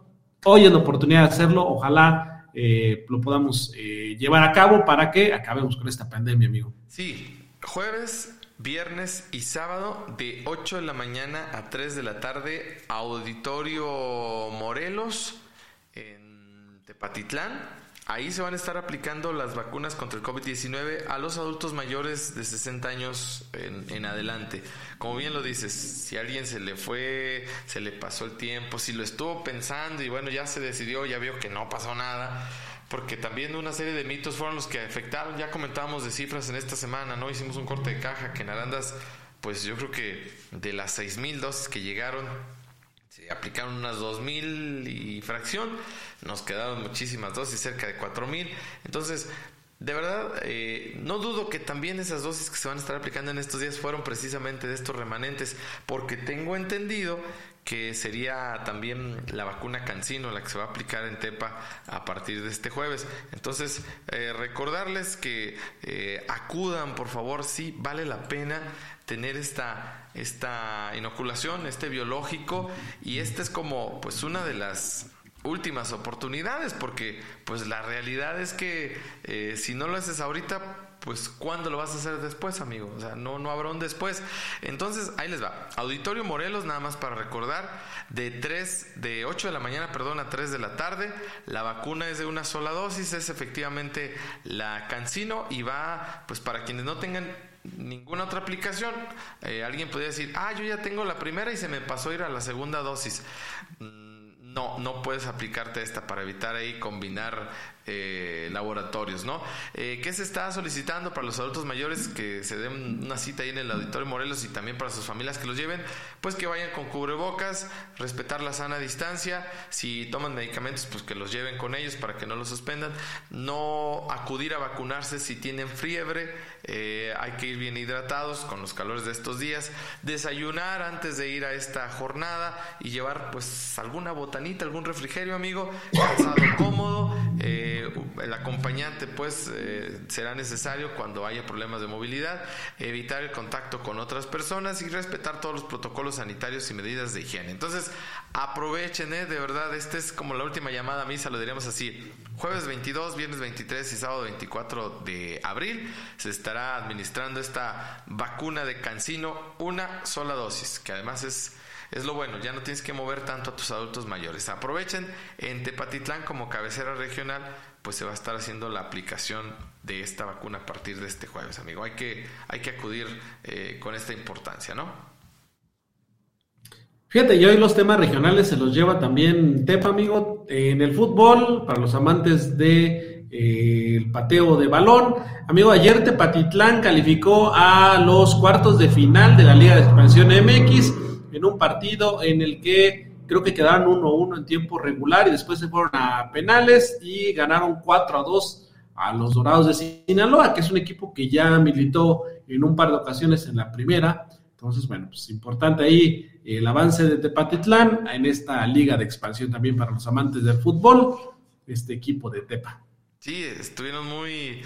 hoy es la oportunidad de hacerlo. Ojalá eh, lo podamos eh, llevar a cabo para que acabemos con esta pandemia, amigo. Sí, jueves viernes y sábado de 8 de la mañana a 3 de la tarde, Auditorio Morelos en Tepatitlán. Ahí se van a estar aplicando las vacunas contra el COVID-19 a los adultos mayores de 60 años en, adelante. Como bien lo dices, si alguien se le fue, se le pasó el tiempo, si lo estuvo pensando y bueno, ya se decidió, ya vio que no pasó nada, porque también una serie de mitos fueron los que afectaron, ya comentábamos de cifras en esta semana, ¿no? Hicimos un corte de caja que en Arandas, pues yo creo que de las mil dosis que llegaron, se aplicaron unas mil y fracción, nos quedaron muchísimas dosis, cerca de mil. Entonces... De verdad, eh, no dudo que también esas dosis que se van a estar aplicando en estos días fueron precisamente de estos remanentes, porque tengo entendido que sería también la vacuna Cancino, la que se va a aplicar en Tepa a partir de este jueves. Entonces, eh, recordarles que eh, acudan, por favor, sí, vale la pena tener esta, esta inoculación, este biológico, y esta es como pues una de las últimas oportunidades, porque pues la realidad es que eh, si no lo haces ahorita, pues ¿cuándo lo vas a hacer después, amigo? O sea, no, no habrá un después. Entonces, ahí les va. Auditorio Morelos, nada más para recordar, de 3, de 8 de la mañana, perdón, a 3 de la tarde. La vacuna es de una sola dosis, es efectivamente la Cancino y va, pues para quienes no tengan ninguna otra aplicación, eh, alguien podría decir, ah, yo ya tengo la primera y se me pasó ir a la segunda dosis. Mm, no, no puedes aplicarte esta para evitar ahí combinar eh, laboratorios, ¿no? Eh, ¿Qué se está solicitando para los adultos mayores que se den una cita ahí en el Auditorio Morelos y también para sus familias que los lleven? Pues que vayan con cubrebocas, respetar la sana distancia, si toman medicamentos, pues que los lleven con ellos para que no los suspendan, no acudir a vacunarse si tienen fiebre, eh, hay que ir bien hidratados con los calores de estos días, desayunar antes de ir a esta jornada y llevar pues alguna botanita, algún refrigerio, amigo, calzado <coughs> cómodo. Eh, el acompañante pues eh, será necesario cuando haya problemas de movilidad, evitar el contacto con otras personas y respetar todos los protocolos sanitarios y medidas de higiene. Entonces, aprovechen, ¿eh? de verdad, esta es como la última llamada a misa, lo diríamos así. Jueves 22, viernes 23 y sábado 24 de abril se estará administrando esta vacuna de Cancino, una sola dosis, que además es es lo bueno, ya no tienes que mover tanto a tus adultos mayores. Aprovechen en Tepatitlán como cabecera regional, pues se va a estar haciendo la aplicación de esta vacuna a partir de este jueves, amigo. Hay que, hay que acudir eh, con esta importancia, ¿no? Fíjate, y hoy los temas regionales se los lleva también Tepa, amigo. En el fútbol, para los amantes de el pateo de balón. Amigo, ayer Tepatitlán calificó a los cuartos de final de la Liga de Expansión MX en un partido en el que creo que quedaron 1-1 en tiempo regular y después se fueron a penales y ganaron 4-2 a los Dorados de Sinaloa, que es un equipo que ya militó en un par de ocasiones en la primera. Entonces, bueno, pues importante ahí el avance de Tepatitlán en esta liga de expansión también para los amantes del fútbol, este equipo de Tepa. Sí, estuvieron muy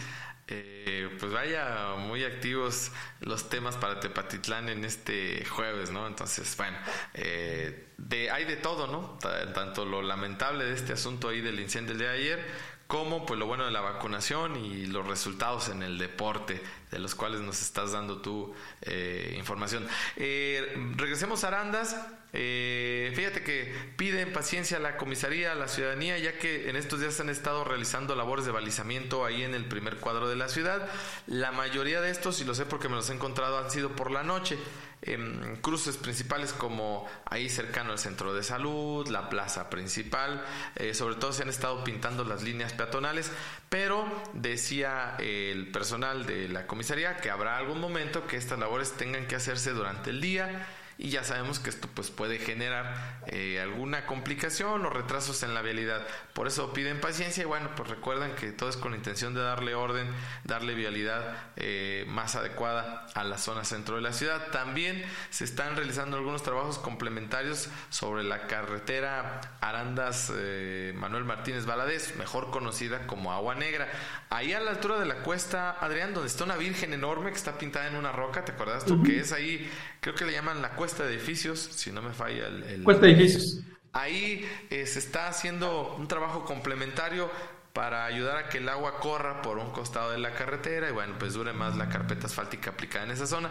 Eh, pues vaya, muy activos los temas para Tepatitlán en este jueves, ¿no? Entonces, bueno, eh, de, hay de todo, ¿no? Tanto lo lamentable de este asunto ahí del incendio del día de ayer, como pues lo bueno de la vacunación y los resultados en el deporte de los cuales nos estás dando tu eh, información. regresemos a Arandas. Eh, fíjate que piden paciencia a la comisaría, a la ciudadanía, ya que en estos días han estado realizando labores de balizamiento ahí en el primer cuadro de la ciudad. La mayoría de estos, y lo sé porque me los he encontrado, han sido por la noche. en cruces principales como ahí cercano al centro de salud, la plaza principal, eh, sobre todo se han estado pintando las líneas peatonales, pero decía el personal de la comisaría que habrá algún momento que estas labores tengan que hacerse durante el día y ya sabemos que esto pues puede generar eh, alguna complicación o retrasos en la vialidad. Por eso piden paciencia y bueno, pues recuerden que todo es con la intención de darle orden, darle vialidad eh, más adecuada a la zona centro de la ciudad. También se están realizando algunos trabajos complementarios sobre la carretera Arandas eh, Manuel Martínez Valadez, mejor conocida como Agua Negra. Ahí a la altura de la cuesta, Adrián, donde está una virgen enorme que está pintada en una roca, ¿te acuerdas tú? Que es ahí, creo que le llaman la cuesta de edificios, si no me falla el... Cuesta de edificios. Ahí eh, se está haciendo un trabajo complementario para ayudar a que el agua corra por un costado de la carretera y bueno, pues dure más la carpeta asfáltica aplicada en esa zona.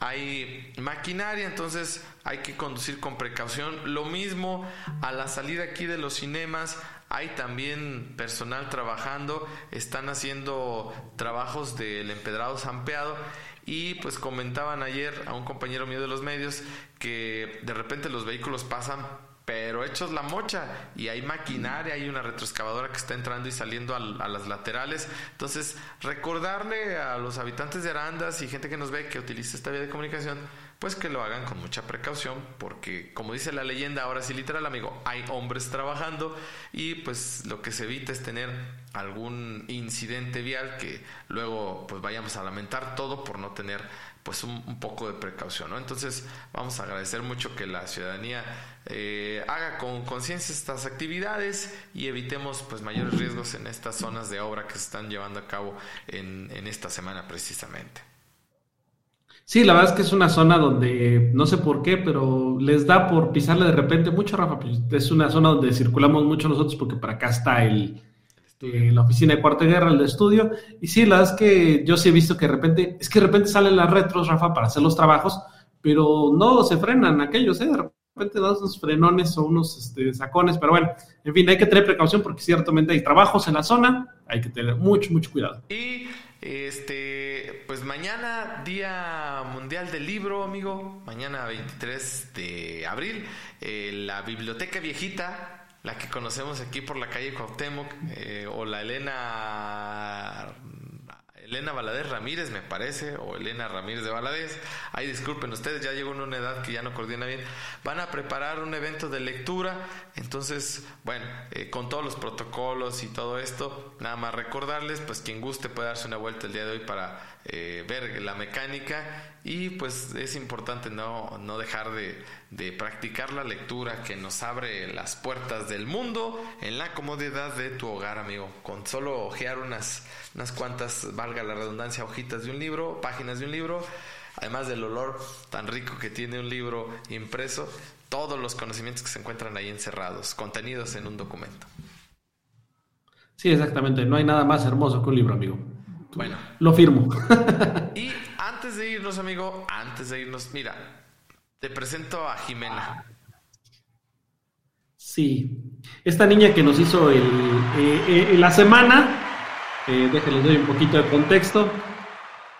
Hay maquinaria, entonces hay que conducir con precaución. Lo mismo a la salida aquí de los cinemas, hay también personal trabajando, están haciendo trabajos del empedrado zampeado y pues comentaban ayer a un compañero mío de los medios que de repente los vehículos pasan pero hechos la mocha y hay maquinaria, hay una retroexcavadora que está entrando y saliendo a, las laterales. Entonces, recordarle a los habitantes de Arandas y gente que nos ve que utiliza esta vía de comunicación, pues que lo hagan con mucha precaución, porque como dice la leyenda, ahora sí literal, amigo, hay hombres trabajando y pues lo que se evita es tener algún incidente vial que luego pues vayamos a lamentar todo por no tener pues un, poco de precaución, ¿no? Entonces vamos a agradecer mucho que la ciudadanía eh, haga con conciencia estas actividades y evitemos pues mayores riesgos en estas zonas de obra que se están llevando a cabo en, en esta semana precisamente. Sí, la verdad es que es una zona donde no sé por qué, pero les da por pisarle de repente mucho, Rafa. Pues, es una zona donde circulamos mucho nosotros porque para acá está el, eh, la oficina de cuarta guerra, el de estudio. Y sí, la verdad es que yo sí he visto que de repente, es que de repente salen las retros, Rafa, para hacer los trabajos, pero no se frenan aquellos, ¿eh? De repente dan unos frenones o unos este, sacones, pero bueno, en fin, hay que tener precaución porque ciertamente hay trabajos en la zona, hay que tener mucho, mucho cuidado. Y este, pues mañana, Día Mundial del Libro, amigo. Mañana 23 de abril. Eh, la Biblioteca Viejita, la que conocemos aquí por la calle Cuauhtémoc, eh, o la Elena Elena Valadez Ramírez, me parece, o Elena Ramírez de Valadez. Ay, disculpen ustedes, ya llegó una edad que ya no coordina bien. Van a preparar un evento de lectura, entonces, bueno, eh, con todos los protocolos y todo esto, nada más recordarles, pues quien guste puede darse una vuelta el día de hoy para eh, ver la mecánica y pues es importante no, no dejar de, de, practicar la lectura que nos abre las puertas del mundo en la comodidad de tu hogar, amigo. Con solo ojear unas, unas cuantas, valga la redundancia, hojitas de un libro, páginas de un libro, además del olor tan rico que tiene un libro impreso, todos los conocimientos que se encuentran ahí encerrados, contenidos en un documento. Sí, exactamente. No hay nada más hermoso que un libro, amigo. Bueno. Lo firmo. <laughs> y antes de irnos, amigo, antes de irnos, mira, te presento a Jimena. Sí, esta niña que nos hizo el, eh, eh, la semana, eh, déjenles doy un poquito de contexto.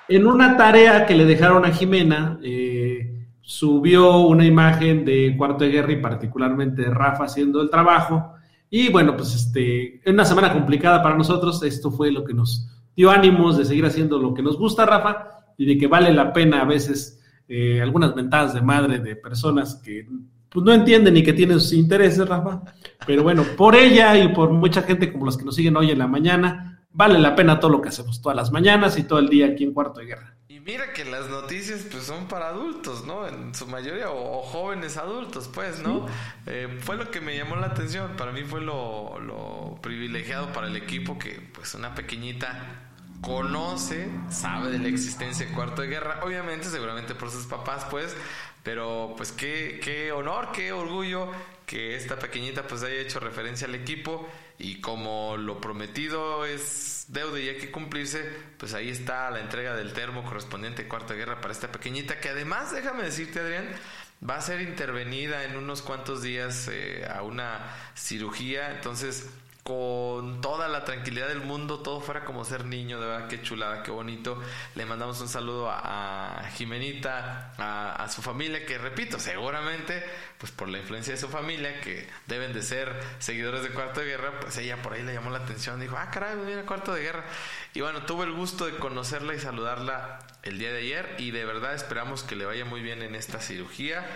En una tarea que le dejaron a Jimena, eh, subió una imagen de Cuarto de Guerra y particularmente de Rafa haciendo el trabajo. Y bueno, pues este, en una semana complicada para nosotros, esto fue lo que nos dio ánimos de seguir haciendo lo que nos gusta, Rafa, y de que vale la pena a veces eh, algunas ventajas de madre de personas que pues, no entienden ni que tienen sus intereses, Rafa. Pero bueno, por ella y por mucha gente como los que nos siguen hoy en la mañana, vale la pena todo lo que hacemos todas las mañanas y todo el día aquí en Cuarto de Guerra. Y mira que las noticias pues son para adultos, ¿no? En su mayoría, o, jóvenes adultos, pues, ¿no? Eh, fue lo que me llamó la atención, para mí fue lo, lo privilegiado para el equipo que pues una pequeñita conoce, sabe de la existencia de Cuarto de Guerra, obviamente, seguramente por sus papás, pues, pero pues qué, qué honor, qué orgullo que esta pequeñita pues haya hecho referencia al equipo y como lo prometido es deuda y hay que cumplirse, pues ahí está la entrega del termo correspondiente Cuarta Guerra para esta pequeñita que además, déjame decirte Adrián, va a ser intervenida en unos cuantos días eh, a una cirugía, entonces con toda la tranquilidad del mundo, todo fuera como ser niño, de verdad, qué chulada, qué bonito. Le mandamos un saludo a, Jimenita, a, su familia, que repito, seguramente, pues por la influencia de su familia, que deben de ser seguidores de Cuarto de Guerra, pues ella por ahí le llamó la atención, dijo, ah, caray, mira Cuarto de Guerra. Y bueno, tuve el gusto de conocerla y saludarla el día de ayer y de verdad esperamos que le vaya muy bien en esta cirugía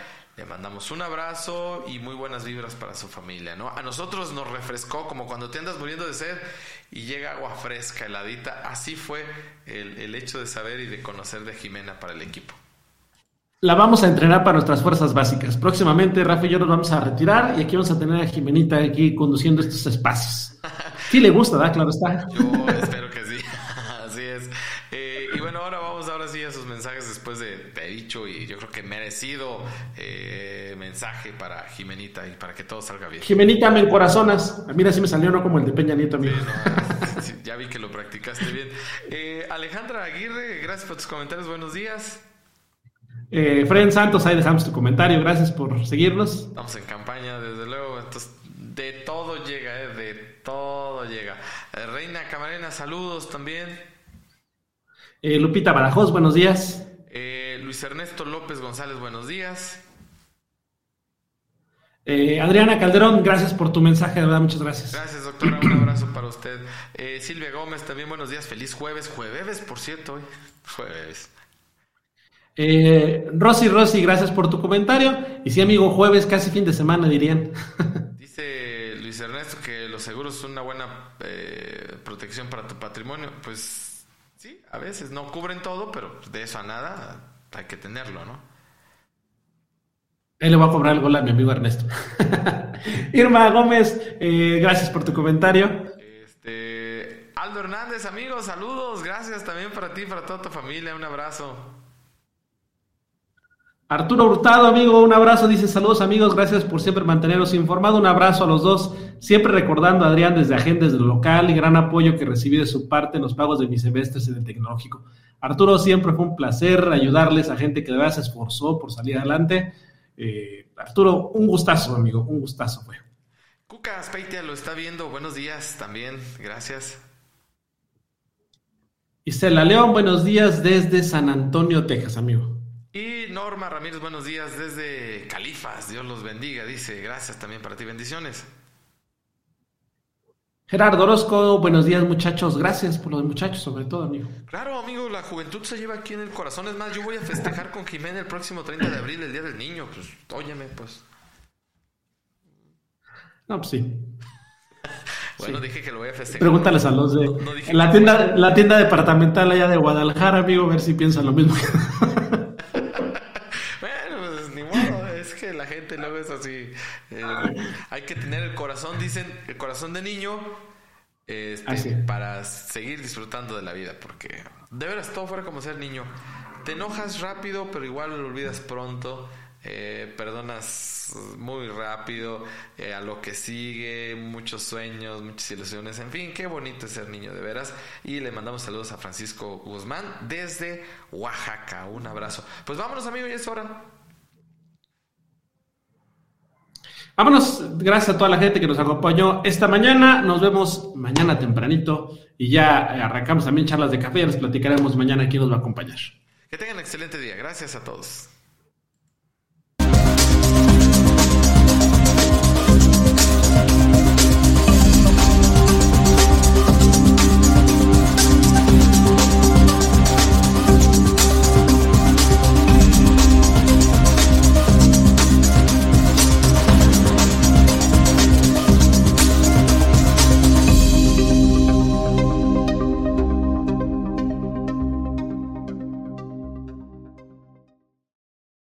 le mandamos un abrazo y muy buenas vibras para su familia, ¿no? A nosotros nos refrescó como cuando te andas muriendo de sed y llega agua fresca, heladita. Así fue el, el hecho de saber y de conocer de Jimena para el equipo. La vamos a entrenar para nuestras fuerzas básicas. Próximamente Rafa y yo nos vamos a retirar y aquí vamos a tener a Jimenita aquí conduciendo estos espacios. <laughs> Sí le gusta, ¿verdad? Claro está. Yo espero que sí. Así es. Eh, y bueno, ahora vamos ahora sí a sus mensajes después de, te he dicho y yo creo que merecido eh, mensaje para Jimenita y para que todo salga bien. Jimenita, me encorazonas. Mira, si me salió no como el de Peña Nieto, amigo. ya vi que lo practicaste bien. Eh, Alejandra Aguirre, gracias por tus comentarios. Buenos días. Eh, Fred Santos, ahí dejamos tu comentario. Gracias por seguirnos. Estamos en campaña, desde luego. Entonces, de todo llega, eh, de todo llega. Reina Camarena, saludos también. Eh, Lupita Badajoz, buenos días. Eh, Luis Ernesto López González, buenos días. Eh, Adriana Calderón, gracias por tu mensaje, de verdad, muchas gracias. Gracias, doctora, un abrazo para usted. Silvia Gómez, también buenos días, feliz jueves, jueves, por cierto, hoy, jueves. Rosy, Rosy, gracias por tu comentario. Y sí, amigo, jueves, casi fin de semana, dirían. <laughs> Dice Luis Ernesto que los seguros son una buena protección para tu patrimonio. Pues Sí, a veces no cubren todo, pero de eso a nada hay que tenerlo, ¿no? Él le va a cobrar el gol a mi amigo Ernesto. <laughs> Irma Gómez, eh, gracias por tu comentario. Este, Aldo Hernández, amigos, saludos, gracias también para ti, para toda tu familia, un abrazo. Arturo Hurtado, amigo, un abrazo, dice saludos amigos, gracias por siempre mantenernos informados, un abrazo a los dos, siempre recordando a Adrián desde Agentes del local y gran apoyo que recibí de su parte en los pagos de mis semestres en el tecnológico. Arturo, siempre fue un placer ayudarles a gente que de verdad se esforzó por salir adelante. Eh, Arturo, un gustazo, amigo, un gustazo fue. Cuca Aspeitia lo está viendo, buenos días también, gracias. Isela León, buenos días desde San Antonio, Texas, amigo. Norma Ramírez, buenos días desde Califas. Dios los bendiga. Dice, gracias también para ti. Bendiciones. Gerardo Orozco, buenos días muchachos. Gracias por los muchachos, sobre todo, amigo. Claro, amigo, la juventud se lleva aquí en el corazón. Es más, yo voy a festejar con Jimena el próximo 30 de abril, el Día del Niño. Pues, óyeme, pues. No, pues sí. <laughs> bueno, dije que lo voy a festejar. Pregúntales a los de la, tienda, la tienda departamental allá de Guadalajara, amigo, a ver si piensan lo mismo. <laughs> la gente luego es así. Eh, hay que tener el corazón, dicen, el corazón de niño este, para seguir disfrutando de la vida, porque de veras todo fuera como ser niño. Te enojas rápido, pero igual lo olvidas pronto. Eh, perdonas muy rápido eh, a lo que sigue, muchos sueños, muchas ilusiones, en fin, qué bonito es ser niño de veras. Y le mandamos saludos a Francisco Guzmán desde Oaxaca. Un abrazo. Pues vámonos amigos, ya es hora. Vámonos, gracias a toda la gente que nos acompañó esta mañana. Nos vemos mañana tempranito y ya arrancamos también charlas de café. Ya les platicaremos mañana quién nos va a acompañar. Que tengan un excelente día. Gracias a todos.